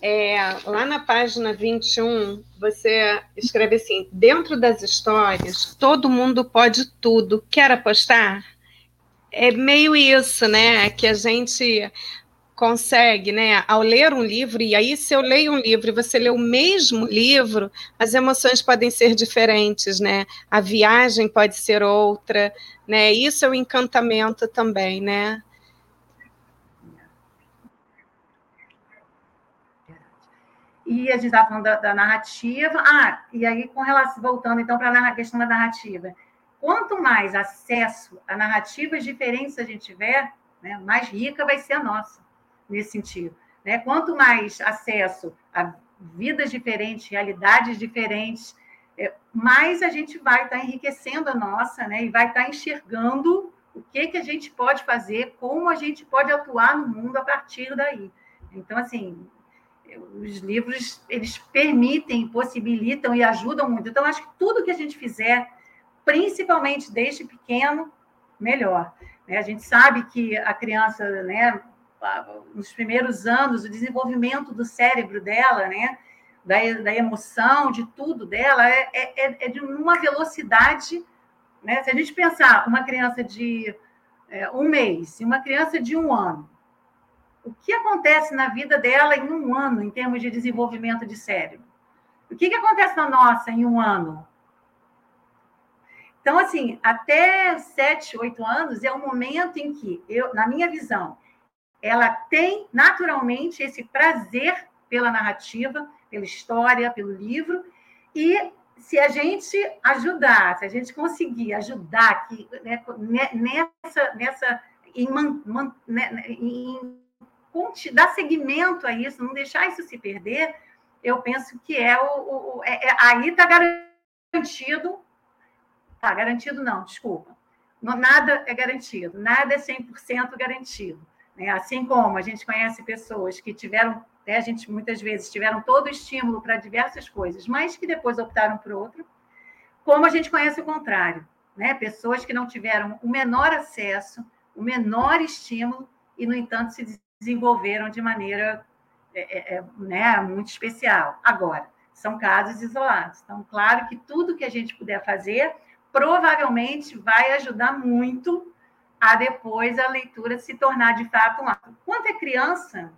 é, lá na página 21, você escreve assim: dentro das histórias, todo mundo pode tudo. Quer apostar? É meio isso, né? Que a gente consegue, né, ao ler um livro, e aí se eu leio um livro e você lê o mesmo livro, as emoções podem ser diferentes, né? A viagem pode ser outra, né? Isso é o encantamento também, né? E a gente estava falando da, da, narrativa. Ah, e aí, com relação, voltando então para a questão da narrativa. Quanto mais acesso a narrativas diferentes a gente tiver, né, mais rica vai ser a nossa nesse sentido. Né? Quanto mais acesso a vidas diferentes, realidades diferentes, é, mais a gente vai estar tá enriquecendo a nossa, né? E vai estar tá enxergando o que, que a gente pode fazer, como a gente pode atuar no mundo a partir daí. Então, assim, os livros, eles permitem, possibilitam e ajudam muito. Então, acho que tudo que a gente fizer, principalmente desde pequeno, melhor. Né? A gente sabe que a criança, né, nos primeiros anos, o desenvolvimento do cérebro dela, né? Da, da emoção, de tudo dela, é, é, é de uma velocidade. Né? Se a gente pensar uma criança de é, um mês e uma criança de um ano, o que acontece na vida dela em um ano, em termos de desenvolvimento de cérebro? O que, que acontece na nossa em um ano? Então, assim, até sete, oito anos é o momento em que, eu, na minha visão, ela tem naturalmente esse prazer pela narrativa, pela história, pelo livro, e se a gente ajudar, se a gente conseguir ajudar aqui, né, nessa, nessa em, man, né, em, dar seguimento a isso, não deixar isso se perder, eu penso que é o, o é, é, aí está garantido, tá garantido não, desculpa, nada é garantido, nada é 100% garantido. Né? Assim como a gente conhece pessoas que tiveram, né, a gente muitas vezes tiveram todo o estímulo para diversas coisas, mas que depois optaram por outro, como a gente conhece o contrário, né? pessoas que não tiveram o menor acesso, o menor estímulo e, no entanto, se desenvolveram de maneira é, é, é né, muito especial. Agora, são casos isolados. Então, claro que tudo que a gente puder fazer provavelmente vai ajudar muito a depois a leitura se tornar de fato um ato. Quando é criança,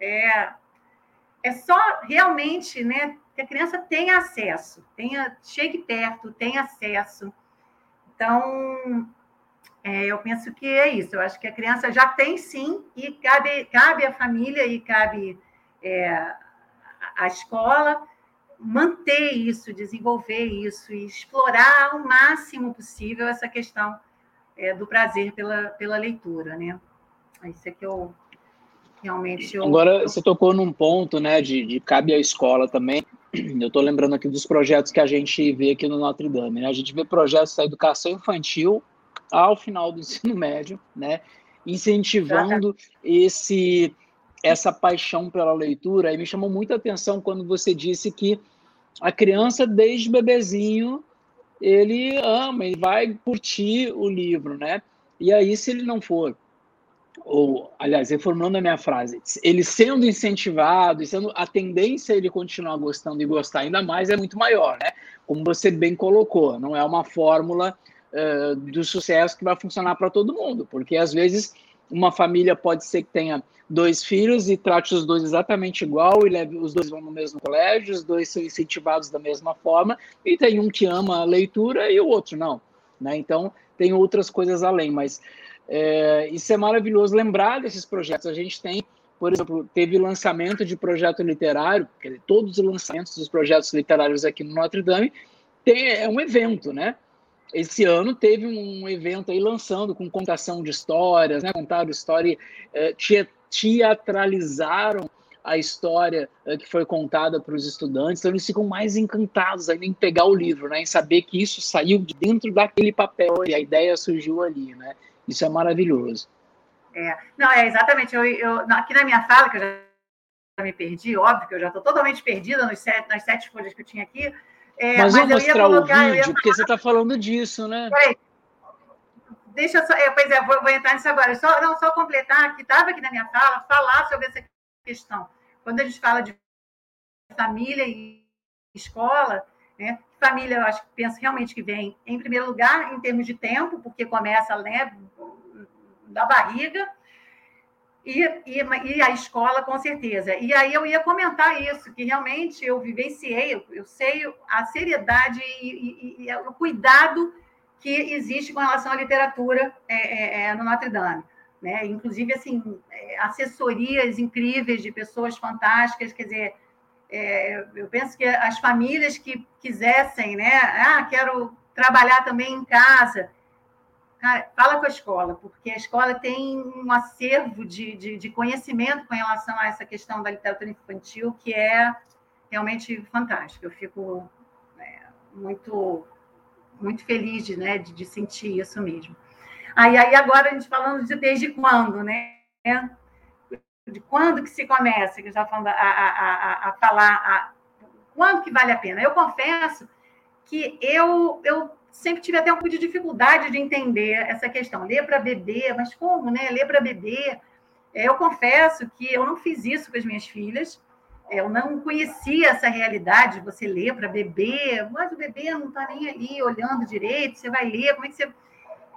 é, é só realmente né, que a criança tenha acesso, tenha, chegue perto, tenha acesso. Então, é, eu penso que é isso. Eu acho que a criança já tem sim, e cabe, cabe à família e cabe é, à escola manter isso, desenvolver isso e explorar o máximo possível essa questão é, do prazer pela, pela leitura, né? Isso é que eu realmente. Eu, Agora, eu... você tocou num ponto, né, de, de cabe à escola também. Eu estou lembrando aqui dos projetos que a gente vê aqui no Notre Dame. Né? A gente vê projetos da educação infantil ao final do ensino médio, né? Incentivando esse essa paixão pela leitura. E me chamou muita atenção quando você disse que a criança, desde bebezinho, ele ama, ele vai curtir o livro, né? E aí, se ele não for, ou, aliás, reformulando a minha frase, ele sendo incentivado, sendo a tendência a ele continuar gostando e gostar ainda mais é muito maior, né? Como você bem colocou, não é uma fórmula uh, do sucesso que vai funcionar para todo mundo, porque às vezes uma família pode ser que tenha dois filhos e trate os dois exatamente igual, e leve, os dois vão no mesmo colégio, os dois são incentivados da mesma forma, e tem um que ama a leitura e o outro não. Né? Então, tem outras coisas além, mas é, isso é maravilhoso lembrar desses projetos. A gente tem, por exemplo, teve lançamento de projeto literário, todos os lançamentos dos projetos literários aqui no Notre Dame tem, é um evento, né? esse ano teve um evento aí lançando com contação de histórias, né? Contaram história, eh, teatralizaram a história eh, que foi contada para os estudantes, então eles ficam mais encantados ainda em pegar o livro, né? Em saber que isso saiu de dentro daquele papel e a ideia surgiu ali, né? Isso é maravilhoso. É, não, é exatamente. Eu, eu, aqui na minha fala, que eu já me perdi, óbvio que eu já estou totalmente perdida nos sete, nas sete folhas que eu tinha aqui, é, mas, mas vou mostrar colocar, o vídeo, porque você está falando disso, né? Deixa só, é, pois é, vou, vou, entrar nisso agora. Só, não, só completar, que estava aqui na minha fala, falar sobre essa questão. Quando a gente fala de família e escola, né? Família, eu acho que penso realmente que vem em primeiro lugar em termos de tempo, porque começa né, da barriga, E, e, e, a escola, com certeza. E aí eu ia comentar isso, que realmente eu vivenciei, eu, eu sei a seriedade e, e, e, o cuidado que existe com relação à literatura é, é, é no Notre Dame. Né? Inclusive, assim, é, assessorias incríveis de pessoas fantásticas, quer dizer, é, eu penso que as famílias que quisessem, né? Ah, quero trabalhar também em casa, Cara, fala com a escola, porque a escola tem um acervo de, de, de, conhecimento com relação a essa questão da literatura infantil que é realmente fantástico. Eu fico é, muito muito feliz de, né, de, de, sentir isso mesmo. Aí, aí agora a gente falando de desde quando, né? De quando que se começa, que já falando a, a, a, a falar a, quando que vale a pena. Eu confesso que eu, eu sempre tive até um pouco de dificuldade de entender essa questão. Ler para beber, mas como, né? Ler para beber. É, eu confesso que eu não fiz isso com as minhas filhas. Eu não conhecia essa realidade de você ler para beber, mas o bebê não está nem ali olhando direito, você vai ler, como é que você.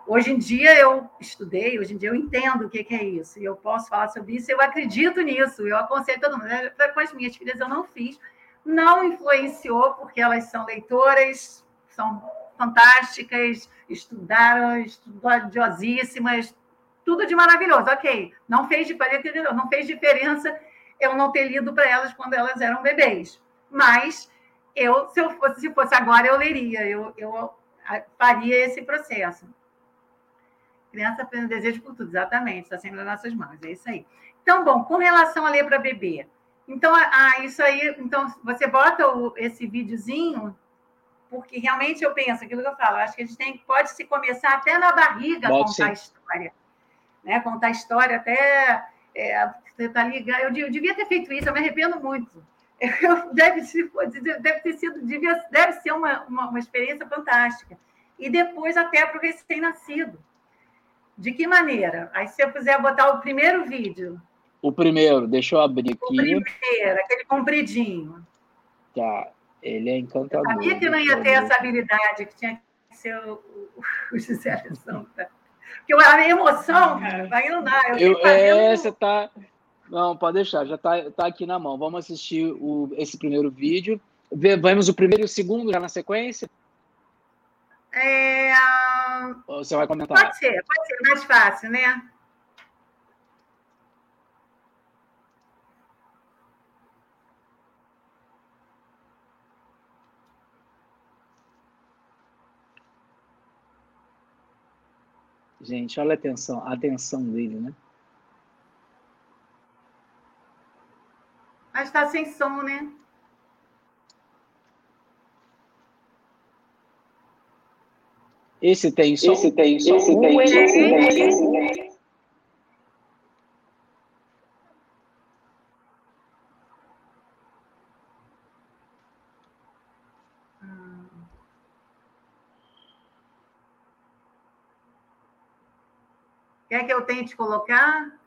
Hoje em dia eu estudei, hoje em dia eu entendo o que, é isso, e eu posso falar sobre isso, eu acredito nisso, eu aconselho todo mundo. Com as minhas filhas eu não fiz, não influenciou, porque elas são leitoras, são fantásticas, estudaram, estudiosíssimas, tudo de maravilhoso. Ok, não fez diferença, não fez diferença eu não ter lido para elas quando elas eram bebês. Mas eu, se eu fosse, se fosse agora, eu leria, eu, eu faria esse processo. Criança aprende desejo por tudo, exatamente, está sempre nas nossas mãos, é isso aí. Então, bom, com relação a ler para bebê, então, ah, isso aí, então, você bota o, esse videozinho porque realmente eu penso aquilo que eu falo, acho que a gente tem, pode se começar até na barriga contar a história. Né? Contar a história até. É, tentar ligar. Eu, eu, devia ter feito isso, eu me arrependo muito. Eu, deve, deve ter sido, devia, deve ser uma, uma, uma experiência fantástica. E depois até para o recém-nascido. De que maneira? Aí, se eu quiser botar o primeiro vídeo. O primeiro, deixa eu abrir aqui. O primeiro, aquele compridinho. Tá. Ele é encantador. Eu sabia que não ia ter essa habilidade, que tinha que ser o, o José Alessandro. Porque a emoção, cara, vai não dá. Eu, eu é, você tá. Não, pode deixar, já tá, tá aqui na mão. Vamos assistir o, esse primeiro vídeo. Vamos o primeiro e o segundo já na sequência? É... Ou você vai comentar? Pode ser, pode ser mais fácil, né? Gente, olha a atenção, a atenção dele, né? Mas está sem som, né? Esse tem som? Esse tem som. Esse tem som. Esse tem som. Quer que eu tente colocar?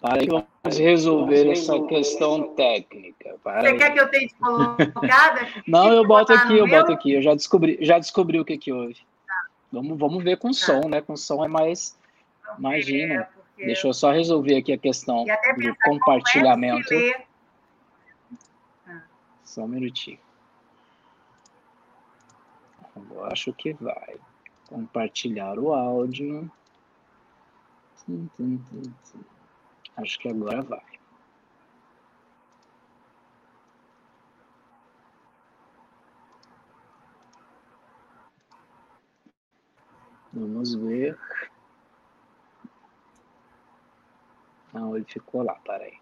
Para aí, vamos resolver essa questão técnica. Para Você aí. quer que eu tente colocar? Não, eu boto aqui, eu meu? boto aqui. Eu já descobri, já descobri o que que houve. Tá. Vamos, vamos ver com tá. som, né? Com som é mais. Imagina. É, Deixa eu só resolver aqui a questão do compartilhamento. Só um minutinho. Eu acho que vai. Compartilhar o áudio. Acho que agora vai. Vamos ver. Não, ele ficou lá, peraí.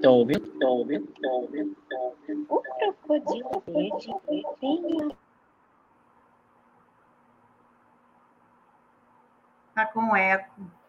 Estão ouvindo? Estão ouvindo? Estão ouvindo? Estão ouvindo? O crocodilo verde vem Está com eco.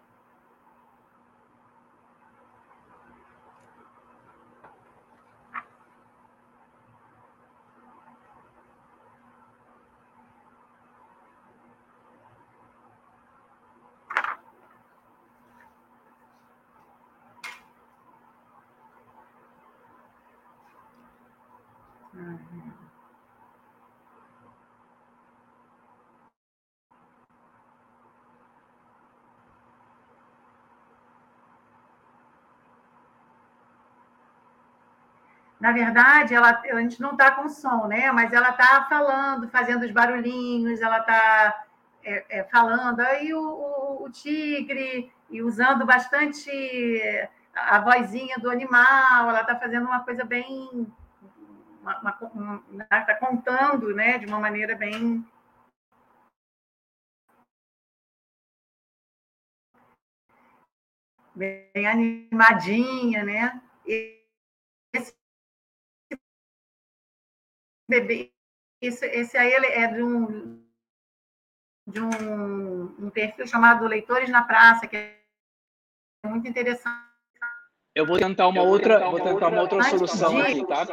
Na verdade, ela, a gente não está com som, né? Mas ela está falando, fazendo os barulhinhos, ela está é, é, falando. Aí o, o, o, tigre, e usando bastante a vozinha do animal, ela está fazendo uma coisa bem. Está contando né, de uma maneira bem. Bem animadinha, né? Esse bebê, esse, esse aí é de um de um, um perfil chamado Leitores na Praça, que é muito interessante. Eu vou tentar uma outra, vou tentar uma outra solução aqui, tá?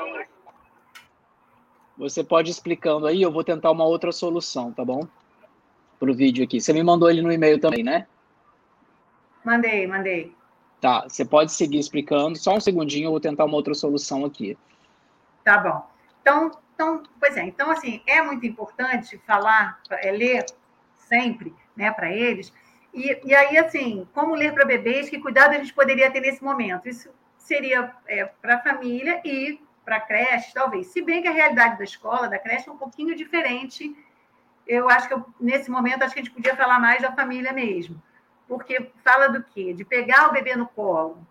Você pode ir explicando aí, eu vou tentar uma outra solução, tá bom? Para o vídeo aqui. Você me mandou ele no e-mail também, né? Mandei, mandei. Tá, você pode seguir explicando. Só um segundinho, eu vou tentar uma outra solução aqui. Tá bom. Então, então pois é. Então, assim, é muito importante falar, é, ler sempre, né, para eles. E, e aí, assim, como ler para bebês, que cuidado a gente poderia ter nesse momento? Isso seria é, para a família e para a creche, talvez. Se bem que a realidade da escola, da creche, é um pouquinho diferente. Eu acho que eu, nesse momento, acho que a gente podia falar mais da família mesmo. Porque fala do quê? De pegar o bebê no colo,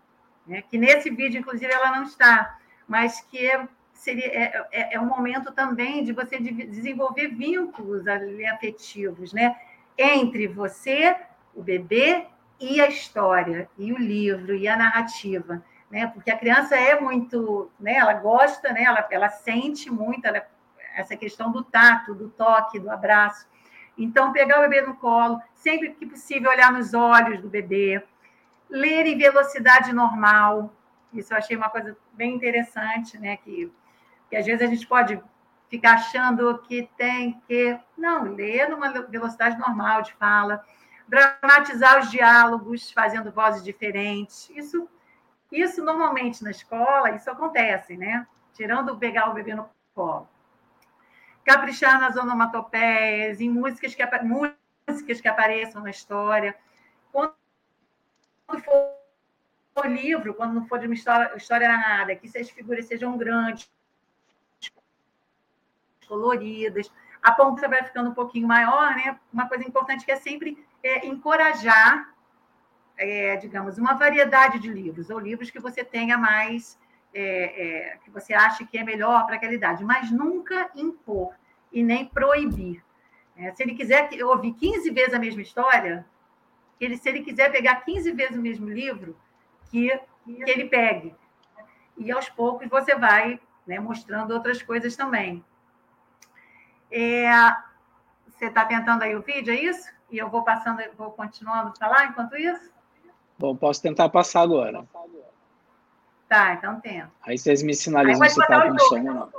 né? que nesse vídeo, inclusive, ela não está, mas que é seria é, é, é, um momento também de você desenvolver vínculos afetivos, né? Entre você, o bebê e a história, e o livro, e a narrativa, né? Porque a criança é muito, né? Ela gosta, né? Ela, ela sente muito ela, essa questão do tato, do toque, do abraço. Então, pegar o bebê no colo, sempre que possível, olhar nos olhos do bebê, ler em velocidade normal. Isso eu achei uma coisa bem interessante, né? Que que às vezes a gente pode ficar achando que tem que. Não, ler numa velocidade normal de fala, dramatizar os diálogos, fazendo vozes diferentes. Isso, isso normalmente na escola, isso acontece, né? Tirando pegar o bebê no colo. Caprichar nas onomatopeias, em músicas que, músicas que apareçam na história. Quando for livro, quando não for de uma história, história narrada, que essas figuras sejam grandes, coloridas. A ponta vai ficando um pouquinho maior, né? Uma coisa importante que é sempre é, encorajar, é, digamos, uma variedade de livros, ou livros que você tenha mais, é, é que você ache que é melhor para aquela idade, mas nunca impor e nem proibir. É, se ele quiser ouvir 15 vezes a mesma história, ele, se ele quiser pegar 15 vezes o mesmo livro, que, que ele pegue. E aos poucos você vai né, mostrando outras coisas também. É, você está tentando aí o vídeo, é isso? E eu vou passando, vou continuando a falar enquanto isso? Bom, posso tentar passar agora. Tá, então tenta. Aí vocês me sinalizam se está com som ou não.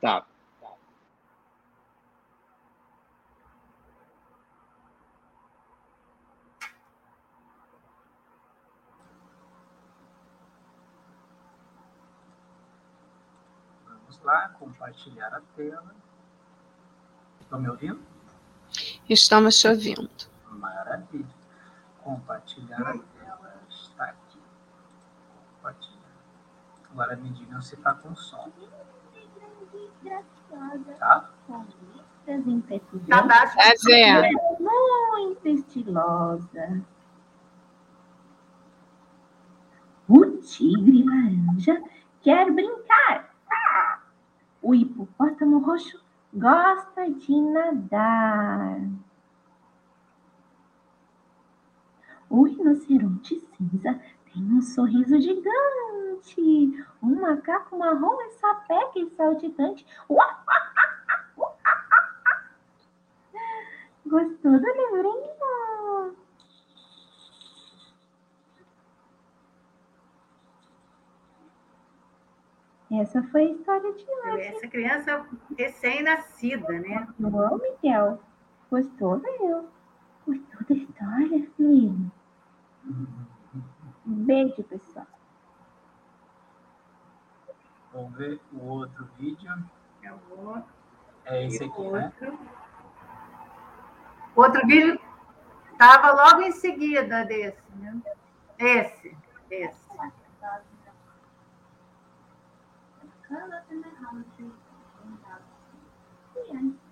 Tá. Vamos lá, compartilhar a tela. Estão me ouvindo? Estamos te ouvindo. Maravilha. Compartilhar a tela está aqui. Compartilhar. Agora me digam se está com som. Tá? Tá baixo. É, Muito estilosa. O tigre laranja quer brincar. O hipopótamo roxo gosta de nadar. O rinoceronte cinza tem um sorriso gigante. Um macaco marrom é sapeca e saltitante. Gostou do livrinho? Essa foi a história de hoje. Essa criança recém-nascida, né? Ô, Miguel, gostou, meu? Gostou da história, filho? Beijo, pessoal. Vamos ver o outro vídeo. Vou. É esse aqui, né? outro. Outro vídeo estava logo em seguida desse, né? Esse, esse. Curl up in my hollow tree and dream the end.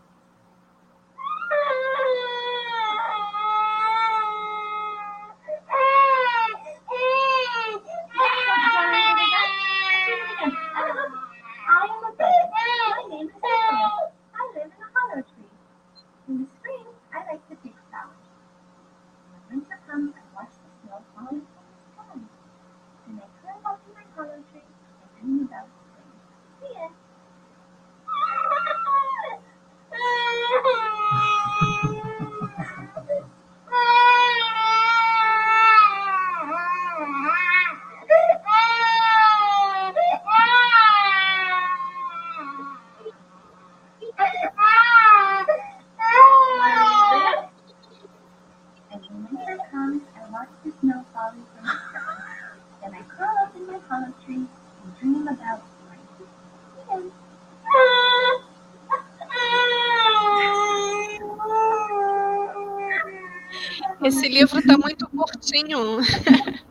Esse livro está muito curtinho.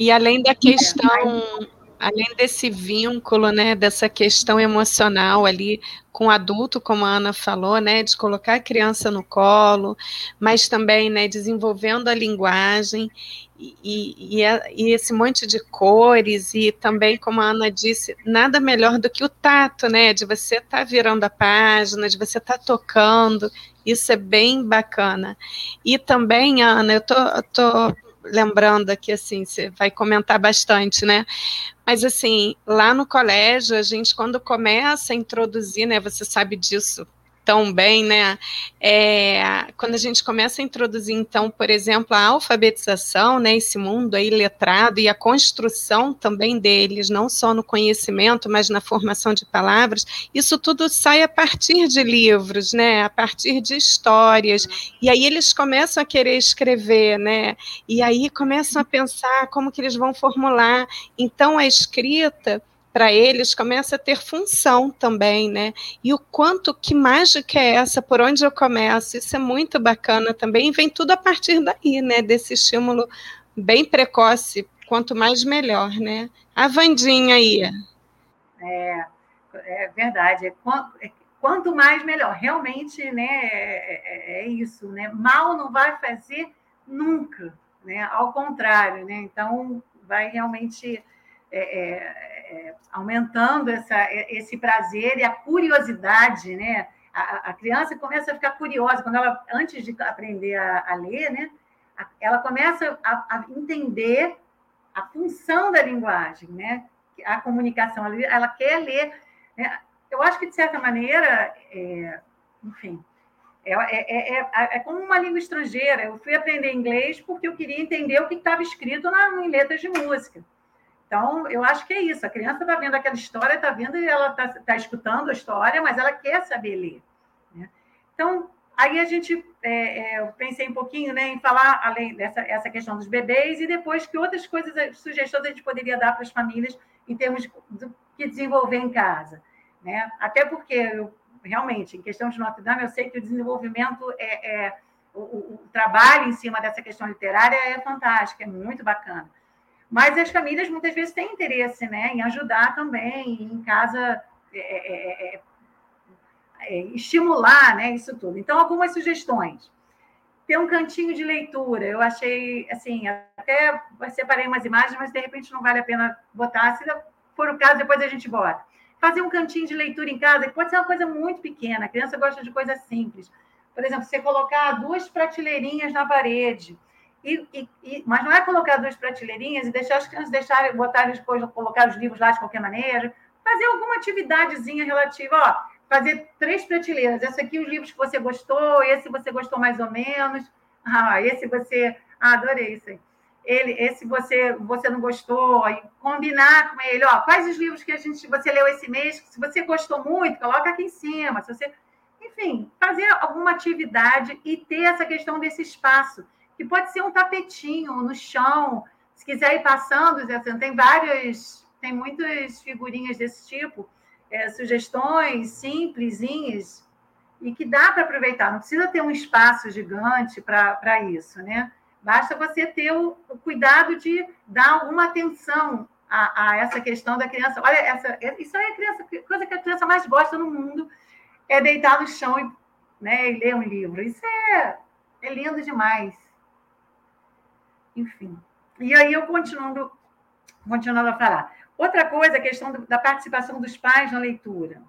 E além da questão, além desse vínculo, né, dessa questão emocional ali com o adulto, como a Ana falou, né, de colocar a criança no colo, mas também, né, desenvolvendo a linguagem e, e- e esse monte de cores e também, como a Ana disse, nada melhor do que o tato, né, de você estar virando a página, de você estar tocando, isso é bem bacana. E também, Ana, eu tô, eu tô lembrando aqui, assim, você vai comentar bastante, né? Mas, assim, lá no colégio, a gente, quando começa a introduzir, né, você sabe disso tão bem, né? É, quando a gente começa a introduzir, então, por exemplo, a alfabetização, né, esse mundo aí letrado e a construção também deles, não só no conhecimento, mas na formação de palavras, isso tudo sai a partir de livros, né, a partir de histórias, e aí eles começam a querer escrever, né, e aí começam a pensar como que eles vão formular, então a escrita para eles começa a ter função também, né? E o quanto que mágica é essa, por onde eu começo? Isso é muito bacana também, vem tudo a partir daí, né? Desse estímulo bem precoce, quanto mais melhor, né? A Vandinha aí. É, é verdade. É quan- é- Quanto mais, melhor. Realmente, né, é, é- é isso. Né? Mal não vai fazer nunca. Né? Ao contrário. Né? Então, vai realmente é, é, é, aumentando essa, esse prazer e a curiosidade. Né? A, a criança começa a ficar curiosa. Quando ela, antes de aprender a, a ler, né, ela começa a, a entender a função da linguagem, né? a comunicação, ela, quer ler. né? Eu acho que, de certa maneira, é, enfim, é, é, é, é, é como uma língua estrangeira. Eu fui aprender inglês porque eu queria entender o que estava escrito na, em letras de música. Então, eu acho que é isso. A criança está vendo aquela história, está vendo e ela está tá escutando a história, mas ela quer saber ler. né? Então, aí a gente, é, é, eu pensei um pouquinho né, em falar, além dessa essa questão dos bebês, e depois que outras coisas, sugestões a gente poderia dar para as famílias em termos do que desenvolver em casa. Né? Até porque, eu, realmente, em questão de Notre Dame, eu sei que o desenvolvimento é, é o, o- o trabalho em cima dessa questão literária é fantástico, é muito bacana. Mas as famílias muitas vezes têm interesse né, em ajudar também, em casa é, é, é, é, estimular né, isso tudo. Então, algumas sugestões. Ter um cantinho de leitura. Eu achei, assim, até separei umas imagens, mas de repente não vale a pena botar. Se for o caso, depois a gente bota. Fazer um cantinho de leitura em casa, que pode ser uma coisa muito pequena. A criança gosta de coisas simples. Por exemplo, você colocar duas prateleirinhas na parede. E, e- e- mas não é colocar duas prateleirinhas e deixar as crianças deixarem, botarem depois, colocar os livros lá de qualquer maneira. Fazer alguma atividadezinha relativa. Ó, fazer três prateleiras. Esse aqui, os livros que você gostou, esse você gostou mais ou menos. Ah, esse você. Ah, adorei isso aí. Ele, esse você você não gostou, e combinar com ele, ó, quais os livros que a gente você leu esse mês, se você gostou muito, coloca aqui em cima, se você, enfim, fazer alguma atividade e ter essa questão desse espaço, que pode ser um tapetinho no chão, se quiser ir passando, assim, tem várias, tem muitas figurinhas desse tipo, é, sugestões simplesinhas e que dá para aproveitar. Não precisa ter um espaço gigante para isso, né? Basta você ter o, o, cuidado de dar alguma atenção a, a, essa questão da criança. Olha, essa, isso aí é a criança, coisa que a criança mais gosta no mundo é deitar no chão e, né, e ler um livro. Isso é, é lindo demais. Enfim. E aí eu continuando, continuando a falar. Outra coisa, a questão da participação dos pais na leitura,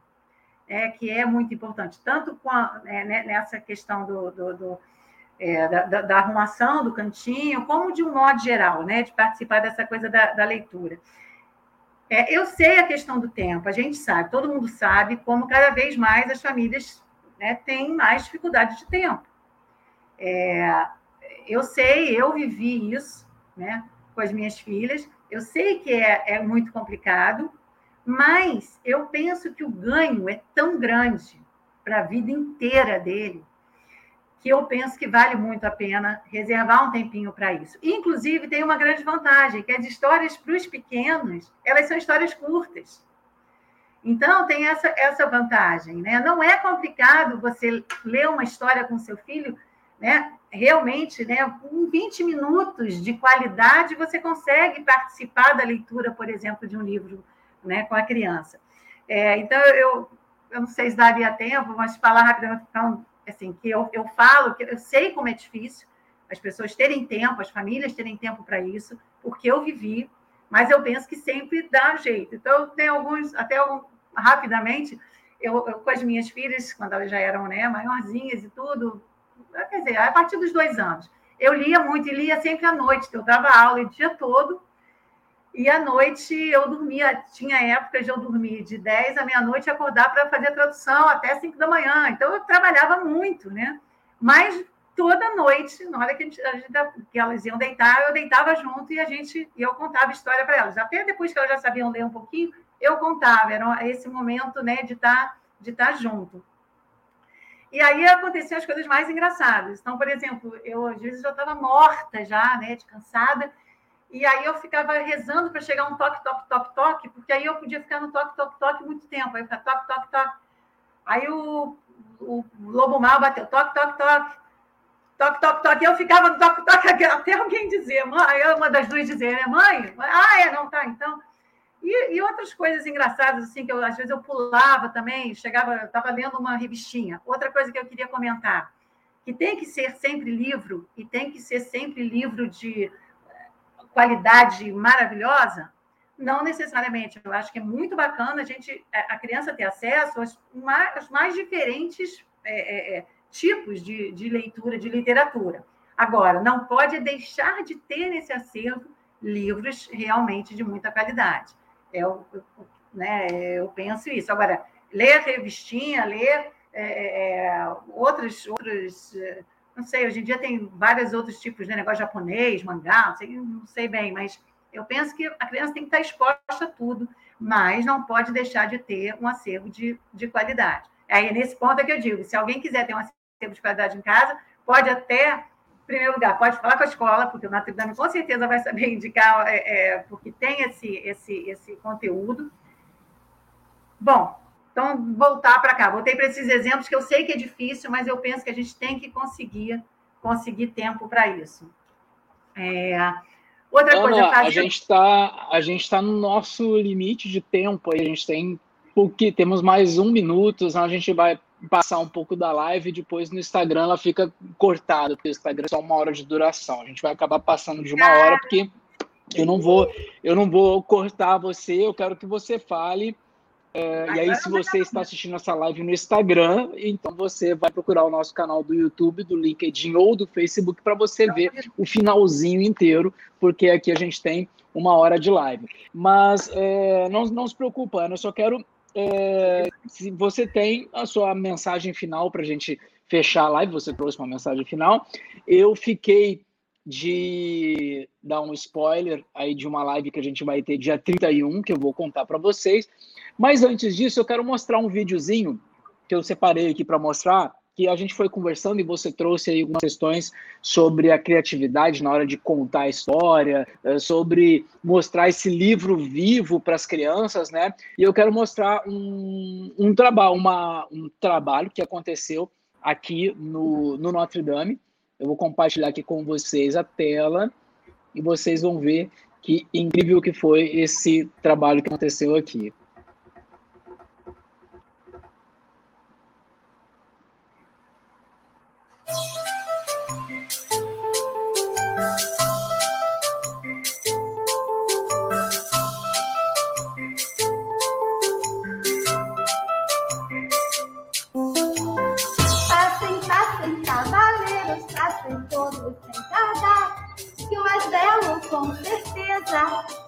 é, que é muito importante, tanto a, é, nessa questão do, do, do é, da, da, arrumação do cantinho, como de um modo geral, né, de participar dessa coisa da, da leitura. É, eu sei a questão do tempo, a gente sabe, todo mundo sabe como cada vez mais as famílias né, têm mais dificuldade de tempo. É, eu sei, eu vivi isso né, com as minhas filhas, eu sei que é, é muito complicado, mas eu penso que o ganho é tão grande para a vida inteira dele que eu penso que vale muito a pena reservar um tempinho para isso. Inclusive, tem uma grande vantagem, que as histórias para os pequenos, elas são histórias curtas. Então, tem essa, essa vantagem. Né? Não é complicado você ler uma história com seu filho né, realmente, né, com 20 minutos de qualidade, você consegue participar da leitura, por exemplo, de um livro né, com a criança. É, então, eu, eu não sei se daria tempo, mas falar rapidamente, então, assim, que eu, eu falo, que eu sei como é difícil as pessoas terem tempo, as famílias terem tempo para isso, porque eu vivi, mas eu penso que sempre dá jeito. Então, tem alguns, até rapidamente, eu, eu, com as minhas filhas, quando elas já eram né, maiorzinhas e tudo, quer dizer, a partir dos dois anos. Eu lia muito e lia sempre à noite, eu dava aula o dia todo, e à noite eu dormia, tinha épocas de eu dormir de 10 à meia-noite e acordar para fazer tradução até 5 da manhã. Então eu trabalhava muito, né? Mas toda noite, na hora que, gente, que elas iam deitar, eu deitava junto e a gente e eu contava história para elas. Até depois que elas já sabiam ler um pouquinho, eu contava. Era esse momento, né, de estar tá, de tá junto. E aí aconteciam as coisas mais engraçadas. Então, por exemplo, eu às vezes já estava morta já, né, de cansada, e aí eu ficava rezando para chegar um toque, toque, toque, toque, porque aí eu podia ficar no toque, toque, toque muito tempo. Aí ficava toque, toque, toque. Aí o, o lobo mal bateu, toque, toque, toque. Toque, toque, toque. Eu ficava no toque, toque, até alguém dizer, mãe, uma das duas dizer, né, mãe? Ah, é, não, tá, então. E, e, outras coisas engraçadas, assim, que eu, às vezes eu pulava também, chegava, estava lendo uma revistinha. Outra coisa que eu queria comentar, que tem que ser sempre livro, e tem que ser sempre livro de eh, qualidade maravilhosa, não necessariamente. Eu acho que é muito bacana a gente, eh, a criança ter acesso aos mais, aos mais diferentes é, é, tipos de, de leitura, de literatura. Agora, não pode deixar de ter nesse acervo livros realmente de muita qualidade. Eu, eu, né, eu penso isso. Agora, ler revistinha, ler é, é, é outros, outros, não sei, hoje em dia tem vários outros tipos de negócio japonês, mangá, não sei, não sei bem, mas eu penso que a criança tem que estar exposta a tudo, mas não pode deixar de ter um acervo de, de qualidade. Aí, nesse ponto é que eu digo, se alguém quiser ter um acervo de qualidade em casa, pode até primeiro lugar, pode falar com a escola, porque o Notre Dame com certeza vai saber indicar, é, é, porque tem esse, esse, esse conteúdo. Bom, então, voltar para cá. Voltei para esses exemplos que eu sei que é difícil, mas eu penso que a gente tem que conseguir, conseguir tempo para isso. É... Outra Ana, coisa, fazer... a gente está a gente está no nosso limite de tempo a gente tem porque temos mais um minuto, senão a gente vai passar um pouco da live e depois no Instagram ela fica cortada, porque o Instagram é só uma hora de duração. A gente vai acabar passando de uma hora, porque eu não vou, eu não vou cortar você, eu quero que você fale. É, e aí, se você está assistindo essa live no Instagram, então você vai procurar o nosso canal do YouTube, do LinkedIn ou do Facebook para você ver o finalzinho inteiro, porque aqui a gente tem uma hora de live. Mas é, não, não se preocupa, Ana, eu só quero é, se você tem a sua mensagem final para a gente fechar a live, você trouxe uma mensagem final. Eu fiquei de dar um spoiler aí de uma live que a gente vai ter dia 31, que eu vou contar para vocês. Mas antes disso, eu quero mostrar um videozinho que eu separei aqui para mostrar, que a gente foi conversando e você trouxe aí algumas questões sobre a criatividade na hora de contar a história, eh, sobre mostrar esse livro vivo para as crianças, né? E eu quero mostrar um, um, trabalho, uma, um trabalho que aconteceu aqui no, no Notre Dame. Eu vou compartilhar aqui com vocês a tela e vocês vão ver que incrível que foi esse trabalho que aconteceu aqui.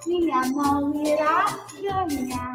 Minha mão irá ganhar.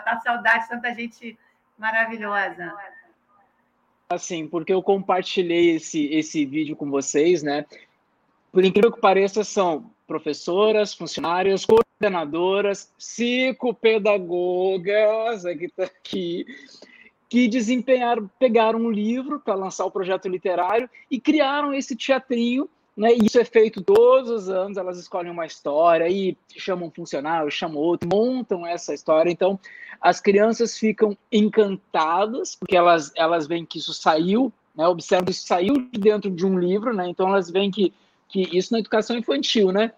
Matar saudade de tanta gente maravilhosa. Assim, porque eu compartilhei esse, esse vídeo com vocês, né? Por incrível que pareça, são professoras, funcionárias, coordenadoras, psicopedagogas, aqui tá aqui, que desempenharam, pegaram um livro para lançar o projeto literário e criaram esse teatrinho né? Isso é feito todos os anos, elas escolhem uma história e chamam um funcionário, chamam outro, montam essa história. Então, as crianças ficam encantadas, porque elas, elas veem que isso saiu, né? observam que isso saiu de dentro de um livro, né? então elas veem que, que isso na educação infantil, né?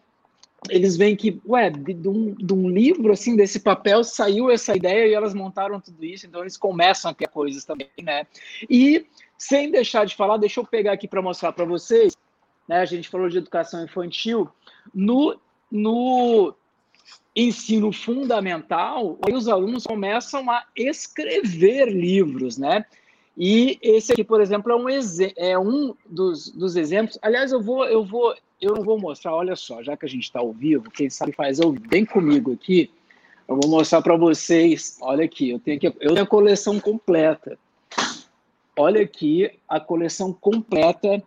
Eles veem que, ué, de, de, um, de um livro, assim, desse papel, saiu essa ideia e elas montaram tudo isso, então eles começam a criar coisas também, né? E, sem deixar de falar, deixa eu pegar aqui para mostrar para vocês né, a gente falou de educação infantil, no, no ensino fundamental, aí os alunos começam a escrever livros, né? E esse aqui, por exemplo, é um, é um dos, dos exemplos. Aliás, eu vou, eu vou, eu não vou mostrar. Olha só, já que a gente está ao vivo, quem sabe faz ao vivo. Vem comigo aqui. Eu vou mostrar para vocês. Olha aqui, eu tenho aqui, eu tenho a coleção completa. Olha aqui a coleção completa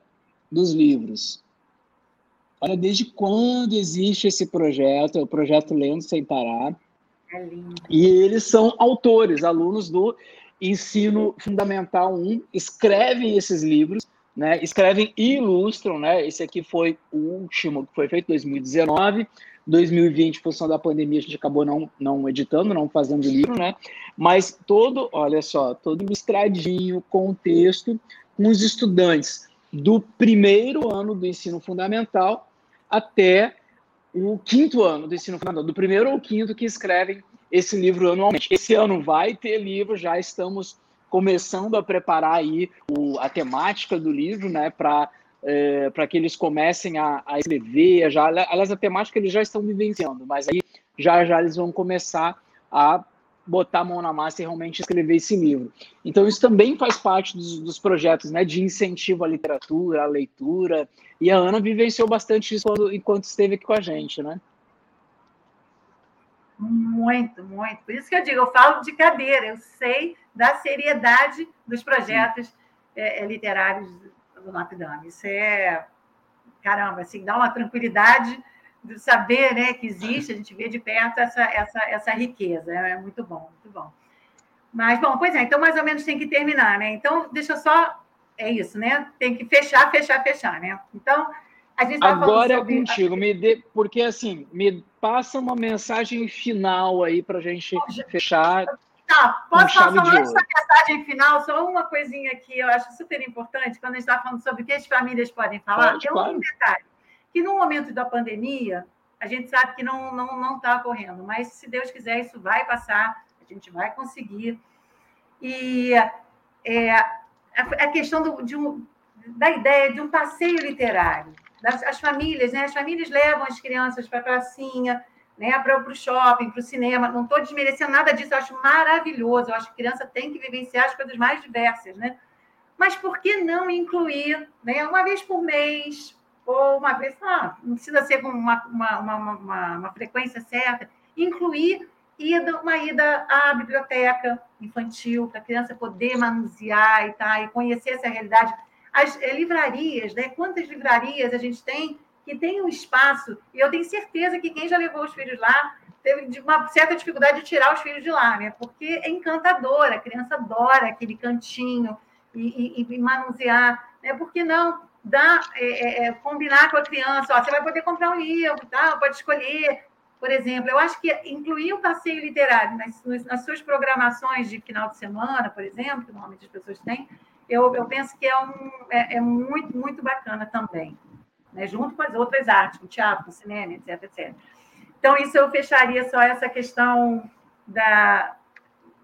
dos livros. Olha, desde quando existe esse projeto, é o projeto Lendo Sem Parar. É. E eles são autores, alunos do ensino fundamental 1, escrevem esses livros, né? Escrevem e ilustram, né? Esse aqui foi o último que foi feito em 2019, 2020, em função da pandemia, a gente acabou não, não editando, não fazendo livro, né? Mas todo, olha só, todo ilustradinho, contexto, com os estudantes do primeiro ano do ensino fundamental até o quinto ano do ensino fundamental, do primeiro ao quinto que escrevem esse livro anualmente. Esse ano vai ter livro, já estamos começando a preparar aí o, a temática do livro, né, para é, para que eles comecem a, a, escrever, já, aliás, a temática eles já estão vivenciando, mas aí já já eles vão começar a botar a mão na massa e realmente escrever esse livro. Então, isso também faz parte dos, dos projetos né, de incentivo à literatura, à leitura, e a Ana vivenciou bastante isso quando, enquanto esteve aqui com a gente, né? Muito, muito. Por isso que eu digo, eu falo de cadeira, eu sei da seriedade dos projetos é, literários do Notre Dame. Isso é, caramba, assim, dá uma tranquilidade de saber né, que existe, a gente vê de perto essa, essa, essa riqueza. É muito bom, muito bom. Mas, bom, pois é, então mais ou menos tem que terminar, né? Então, deixa eu só. É isso, né? Tem que fechar, fechar, fechar, né? Então, a gente Agora é sobre... contigo, me dê, porque assim, me passa uma mensagem final aí para a gente fechar. Tá, posso falar só antes da mensagem final, só uma coisinha que eu acho super importante, quando a gente está falando sobre o que as famílias podem falar, Pode, é um claro. detalhe, que no momento da pandemia, a gente sabe que não está não, não tá ocorrendo, mas se Deus quiser, isso vai passar, a gente vai conseguir. E é, a, questão do, de um, da ideia de um passeio literário, das, as famílias, né? As famílias levam as crianças para a pracinha, né, para o shopping, para o cinema. Não estou desmerecendo nada disso, eu acho maravilhoso. Eu acho que criança tem que vivenciar as coisas mais diversas, né? Mas por que não incluir, né, uma vez por mês, ou uma vez, ah, não precisa ser com uma, uma, uma, uma, frequência certa, incluir ida, uma ida à biblioteca infantil, para a criança poder manusear e, tá, e conhecer essa realidade. As é, livrarias, né? Quantas livrarias a gente tem que tem um espaço, e eu tenho certeza que quem já levou os filhos lá teve uma certa dificuldade de tirar os filhos de lá, né? Porque é encantador, a criança adora aquele cantinho e, e, e manusear, né? Por que não dar, é, é, é, combinar com a criança? Ó, você vai poder comprar um livro, tá? pode escolher. Por exemplo, eu acho que incluir o passeio literário nas, nas suas programações de final de semana, por exemplo, que normalmente as pessoas têm, eu, eu penso que é, um, é, é muito, muito bacana também né, junto com as outras artes, o teatro, cinema, etc, etc. Então, isso eu fecharia só essa questão da,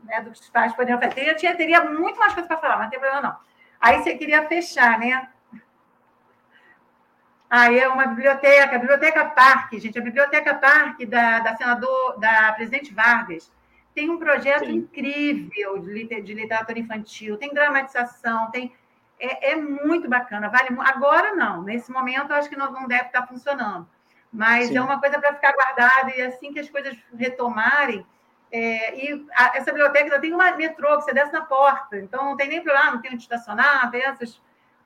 né, dos pais poderiam fazer. Eu tinha, teria muito mais coisa para falar, mas não tem problema não. Aí você queria fechar, né? Aí é uma biblioteca, a Biblioteca Parque, gente, a Biblioteca Parque da, da senador, da presidente Vargas, tem um projeto Sim. incrível de, de literatura infantil, tem dramatização, tem é, é muito bacana. Vale agora não, nesse momento acho que não, não deve estar funcionando, mas Sim. é uma coisa para ficar guardada e assim que as coisas retomarem. É, e a, essa biblioteca já tem uma metrô que você desce na porta, então não tem nem problema, não tem onde estacionar, tem essas,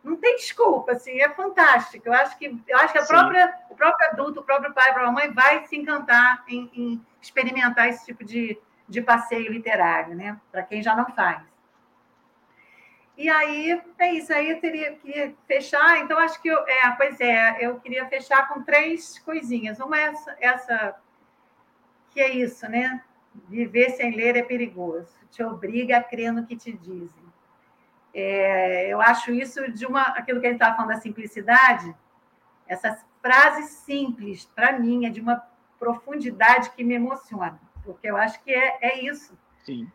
não tem desculpa, assim, é fantástico. Eu acho que eu acho que a própria, o próprio adulto, o próprio pai, a própria mãe vai se encantar em, em experimentar esse tipo de, de passeio literário, né? Para quem já não faz. E aí, é isso. Aí eu teria que fechar. Então, acho que eu. É, pois é, eu queria fechar com três coisinhas. Uma é essa, essa que é isso, né? Viver sem ler é perigoso. Te obriga a crer no que te dizem. É, eu acho isso de uma. Aquilo que a gente estava falando da simplicidade, essas frases simples, para mim, é de uma profundidade que me emociona, porque eu acho que é, é isso. Sim.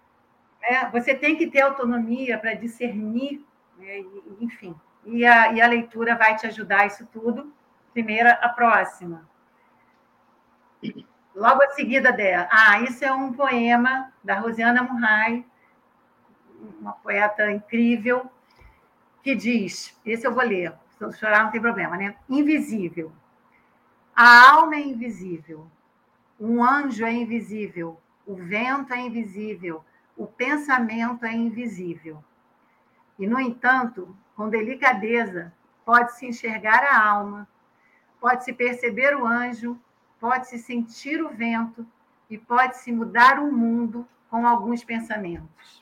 É, você tem que ter autonomia para discernir, né, enfim. E a, e a leitura vai te ajudar isso tudo. Primeira, a próxima. Logo a seguida dela. Ah, isso é um poema da Rosiana Murray, uma poeta incrível, que diz: esse eu vou ler, se chorar não tem problema, né? Invisível. A alma é invisível, um anjo é invisível, o vento é invisível, o pensamento é invisível. E, no entanto, com delicadeza, pode-se enxergar a alma, pode-se perceber o anjo, pode-se sentir o vento e pode-se mudar o mundo com alguns pensamentos.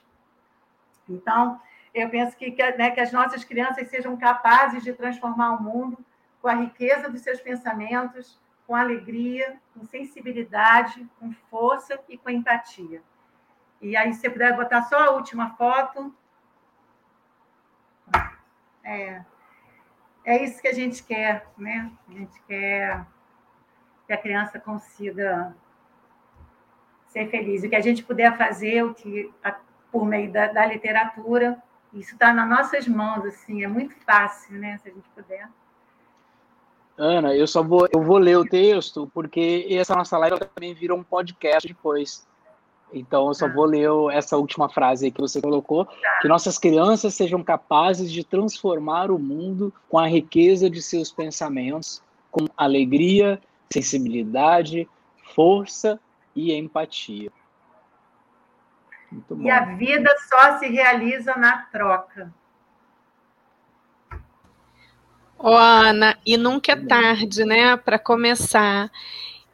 Então, eu penso que, né, que as nossas crianças sejam capazes de transformar o mundo com a riqueza dos seus pensamentos, com alegria, com sensibilidade, com força e com empatia. E aí, se você puder botar só a última foto. É, é isso que a gente quer, né? A gente quer que a criança consiga ser feliz. O que a gente puder fazer, o que por meio da, da literatura, isso está nas nossas mãos, assim, é muito fácil, né? Se a gente puder. Ana, eu só vou, eu vou ler o texto, porque essa nossa live também virou um podcast depois. Então, eu só ah. vou ler essa última frase que você colocou: tá. que nossas crianças sejam capazes de transformar o mundo com a riqueza de seus pensamentos, com alegria, sensibilidade, força e empatia. E a vida só se realiza na troca. Ô, Ana, e nunca é tarde, né, para começar.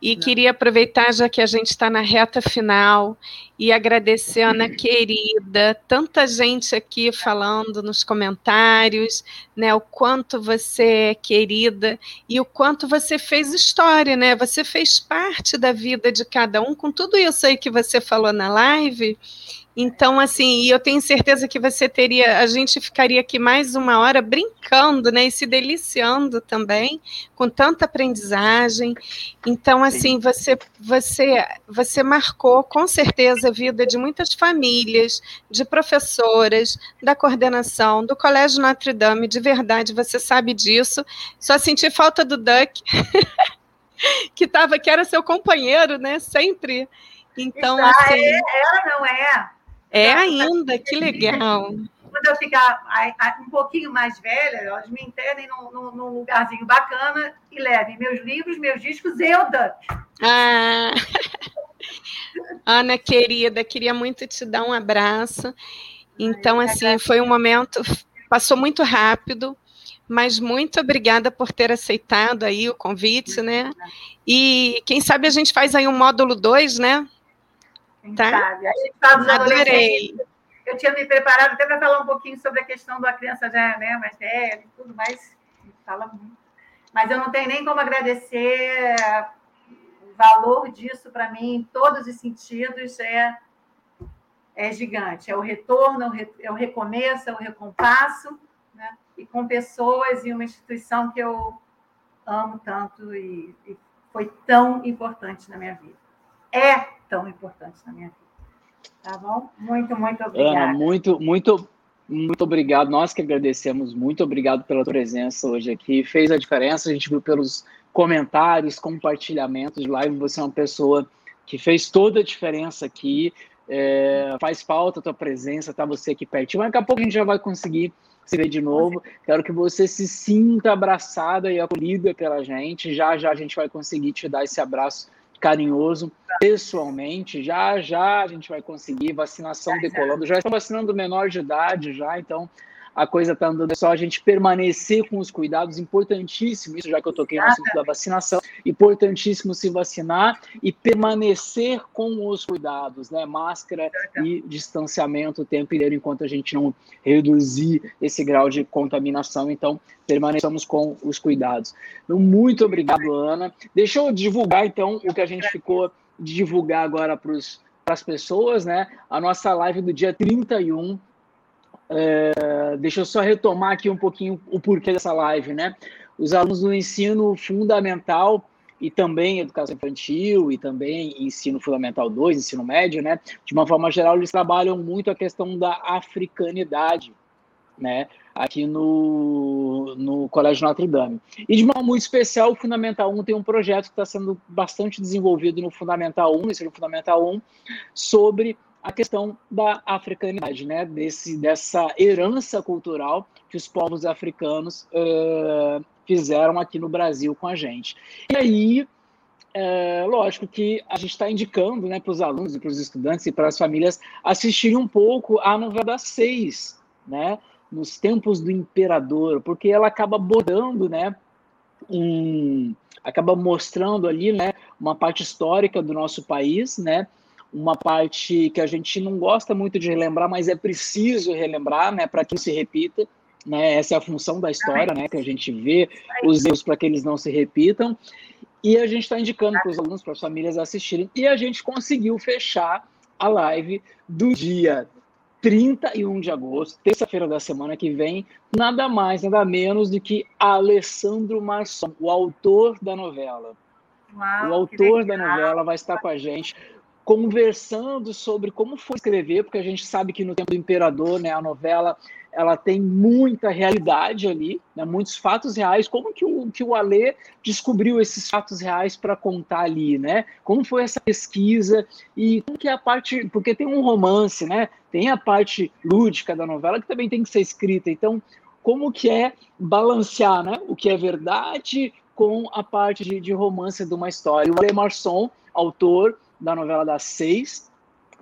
E Não. queria aproveitar, já que a gente está na reta final, e agradecer, Ana querida, tanta gente aqui falando nos comentários, né, o quanto você é querida e o quanto você fez história, né? Você fez parte da vida de cada um, com tudo isso aí que você falou na live. Então, assim, eu tenho certeza que você teria, a gente ficaria aqui mais uma hora brincando, né, e se deliciando também com tanta aprendizagem. Então, assim, você, você, você marcou com certeza a vida de muitas famílias, de professoras, da coordenação, do Colégio Notre Dame, de verdade, você sabe disso. Só senti falta do Duck, que tava, que era seu companheiro, né, sempre. Então, assim. É, ela não é. É ainda, que legal. Quando eu ficar um pouquinho mais velha, elas me internem num, num lugarzinho bacana e levem meus livros, meus discos e o Duck. Ah. Ana querida, queria muito te dar um abraço. Então, assim, foi um momento, passou muito rápido, mas muito obrigada por ter aceitado aí o convite, né? E quem sabe a gente faz aí um módulo 2, né? Quem tá? sabe? Aí estava Adorei. Eu tinha me preparado até para falar um pouquinho sobre a questão da criança já né, mais velha e tudo mais. Fala muito. Mas eu não tenho nem como agradecer o valor disso para mim, em todos os sentidos, é, é gigante. É o retorno, é o recomeço, é o recompasso, né? e com pessoas e uma instituição que eu amo tanto e, e foi tão importante na minha vida. É tão importantes na minha vida. Tá bom? Muito, muito obrigada. Ana, muito, muito, muito obrigado. Nós que agradecemos. Muito obrigado pela presença hoje aqui. Fez a diferença. A gente viu pelos comentários, compartilhamentos de live. Você é uma pessoa que fez toda a diferença aqui. É, faz falta a tua presença, tá você aqui pertinho. Mas daqui a pouco a gente já vai conseguir se ver de novo. Quero que você se sinta abraçada e acolhida pela gente. Já já a gente vai conseguir te dar esse abraço carinhoso pessoalmente. Já já a gente vai conseguir vacinação decolando. Já estão vacinando menor de idade já, então a coisa está andando. É só a gente permanecer com os cuidados, importantíssimo isso, já que eu toquei no assunto da vacinação, importantíssimo se vacinar e permanecer com os cuidados, né? Máscara e distanciamento o tempo inteiro, enquanto a gente não reduzir esse grau de contaminação. Então, permaneçamos com os cuidados. Então, muito obrigado, Ana. Deixa eu divulgar, então, o que a gente ficou de divulgar agora para as pessoas, né? A nossa live do dia 31 é, deixa eu só retomar aqui um pouquinho o porquê dessa live, né? Os alunos do ensino fundamental e também educação infantil e também ensino fundamental 2, ensino médio, né? De uma forma geral, eles trabalham muito a questão da africanidade, né? Aqui no, no Colégio Notre Dame. E de uma muito especial, o Fundamental 1 tem um projeto que está sendo bastante desenvolvido no Fundamental 1, no ensino Fundamental 1, sobre a questão da africanidade, né? Desse, dessa herança cultural que os povos africanos uh, fizeram aqui no Brasil com a gente. E aí, é, lógico que a gente está indicando né, para os alunos, para os estudantes e para as famílias assistirem um pouco a novela das seis, né? Nos tempos do imperador, porque ela acaba abordando, né? Um, acaba mostrando ali, né? Uma parte histórica do nosso país, né? Uma parte que a gente não gosta muito de relembrar, mas é preciso relembrar, né, para que se repita. Né, essa é a função da história, né, que a gente vê os erros para que eles não se repitam. E a gente está indicando para os alunos, para as famílias assistirem. E a gente conseguiu fechar a live do dia 31 de agosto, terça-feira da semana que vem, nada mais, nada menos do que Alessandro Marçom, o autor da novela. Uau, o autor da novela vai estar com a gente conversando sobre como foi escrever, porque a gente sabe que no tempo do imperador, né, a novela ela tem muita realidade ali, né, muitos fatos reais. Como que o, que o Alê descobriu esses fatos reais para contar ali, né? Como foi essa pesquisa e como que é a parte, porque tem um romance, né? Tem a parte lúdica da novela que também tem que ser escrita. Então, como que é balancear, né? O que é verdade com a parte de, de romance de uma história. O Alê Marçom, autor da novela das seis,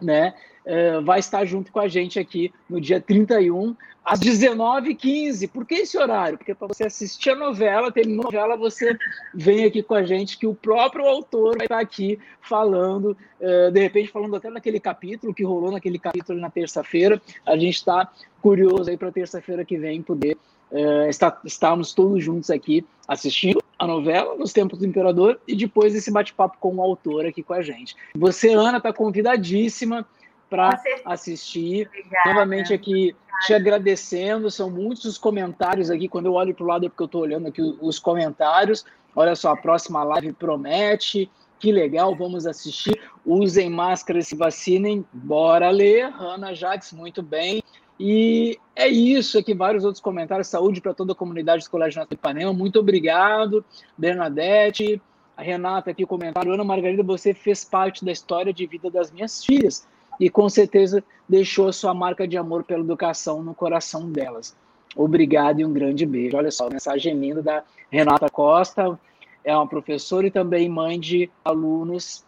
né? Uh, vai estar junto com a gente aqui no dia 31, às 19h15. Por que esse horário? Porque para você assistir a novela, terminou a novela, você vem aqui com a gente, que o próprio autor vai estar aqui falando, uh, de repente falando até naquele capítulo, que rolou naquele capítulo na terça-feira. A gente está curioso aí para terça-feira que vem poder uh, estar, estarmos todos juntos aqui assistindo a novela Nos Tempos do Imperador e depois esse bate-papo com o autor aqui com a gente. Você, Ana, está convidadíssima para assistir. Obrigada. Novamente aqui Obrigada. te agradecendo, são muitos os comentários aqui, quando eu olho para o lado é porque eu estou olhando aqui os comentários. Olha só, a próxima live promete, que legal, vamos assistir. Usem máscara e se vacinem, bora ler. Ana Jaques, muito bem. E é isso, aqui vários outros comentários. Saúde para toda a comunidade do Colégio Nacional de Ipanema. Muito obrigado, Bernadette. A Renata aqui comentário. Ana Margarida, você fez parte da história de vida das minhas filhas e com certeza deixou a sua marca de amor pela educação no coração delas. Obrigado e um grande beijo. Olha só, mensagem linda da Renata Costa. É uma professora e também mãe de alunos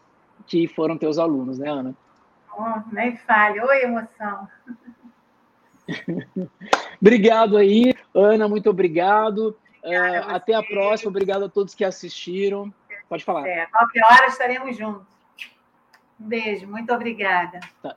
que foram teus alunos, né, Ana? Oh, nem fale. Oi, emoção. obrigado aí, Ana, muito obrigado. É, até a próxima, obrigado a todos que assistiram. Pode falar. É, qualquer hora estaremos juntos. Um beijo, muito obrigada. Tá.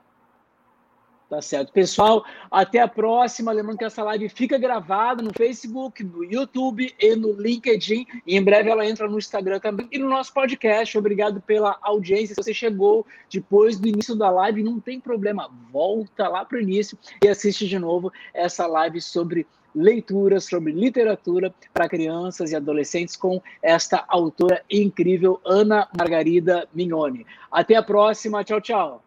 Tá certo. Pessoal, até a próxima. Lembrando que essa live fica gravada no Facebook, no YouTube e no LinkedIn. E em breve ela entra no Instagram também e no nosso podcast. Obrigado pela audiência. Se você chegou depois do início da live, não tem problema. Volta lá para o início e assiste de novo essa live sobre leitura, sobre literatura para crianças e adolescentes com esta autora incrível, Ana Margarida Mignoni. Até a próxima. Tchau, tchau.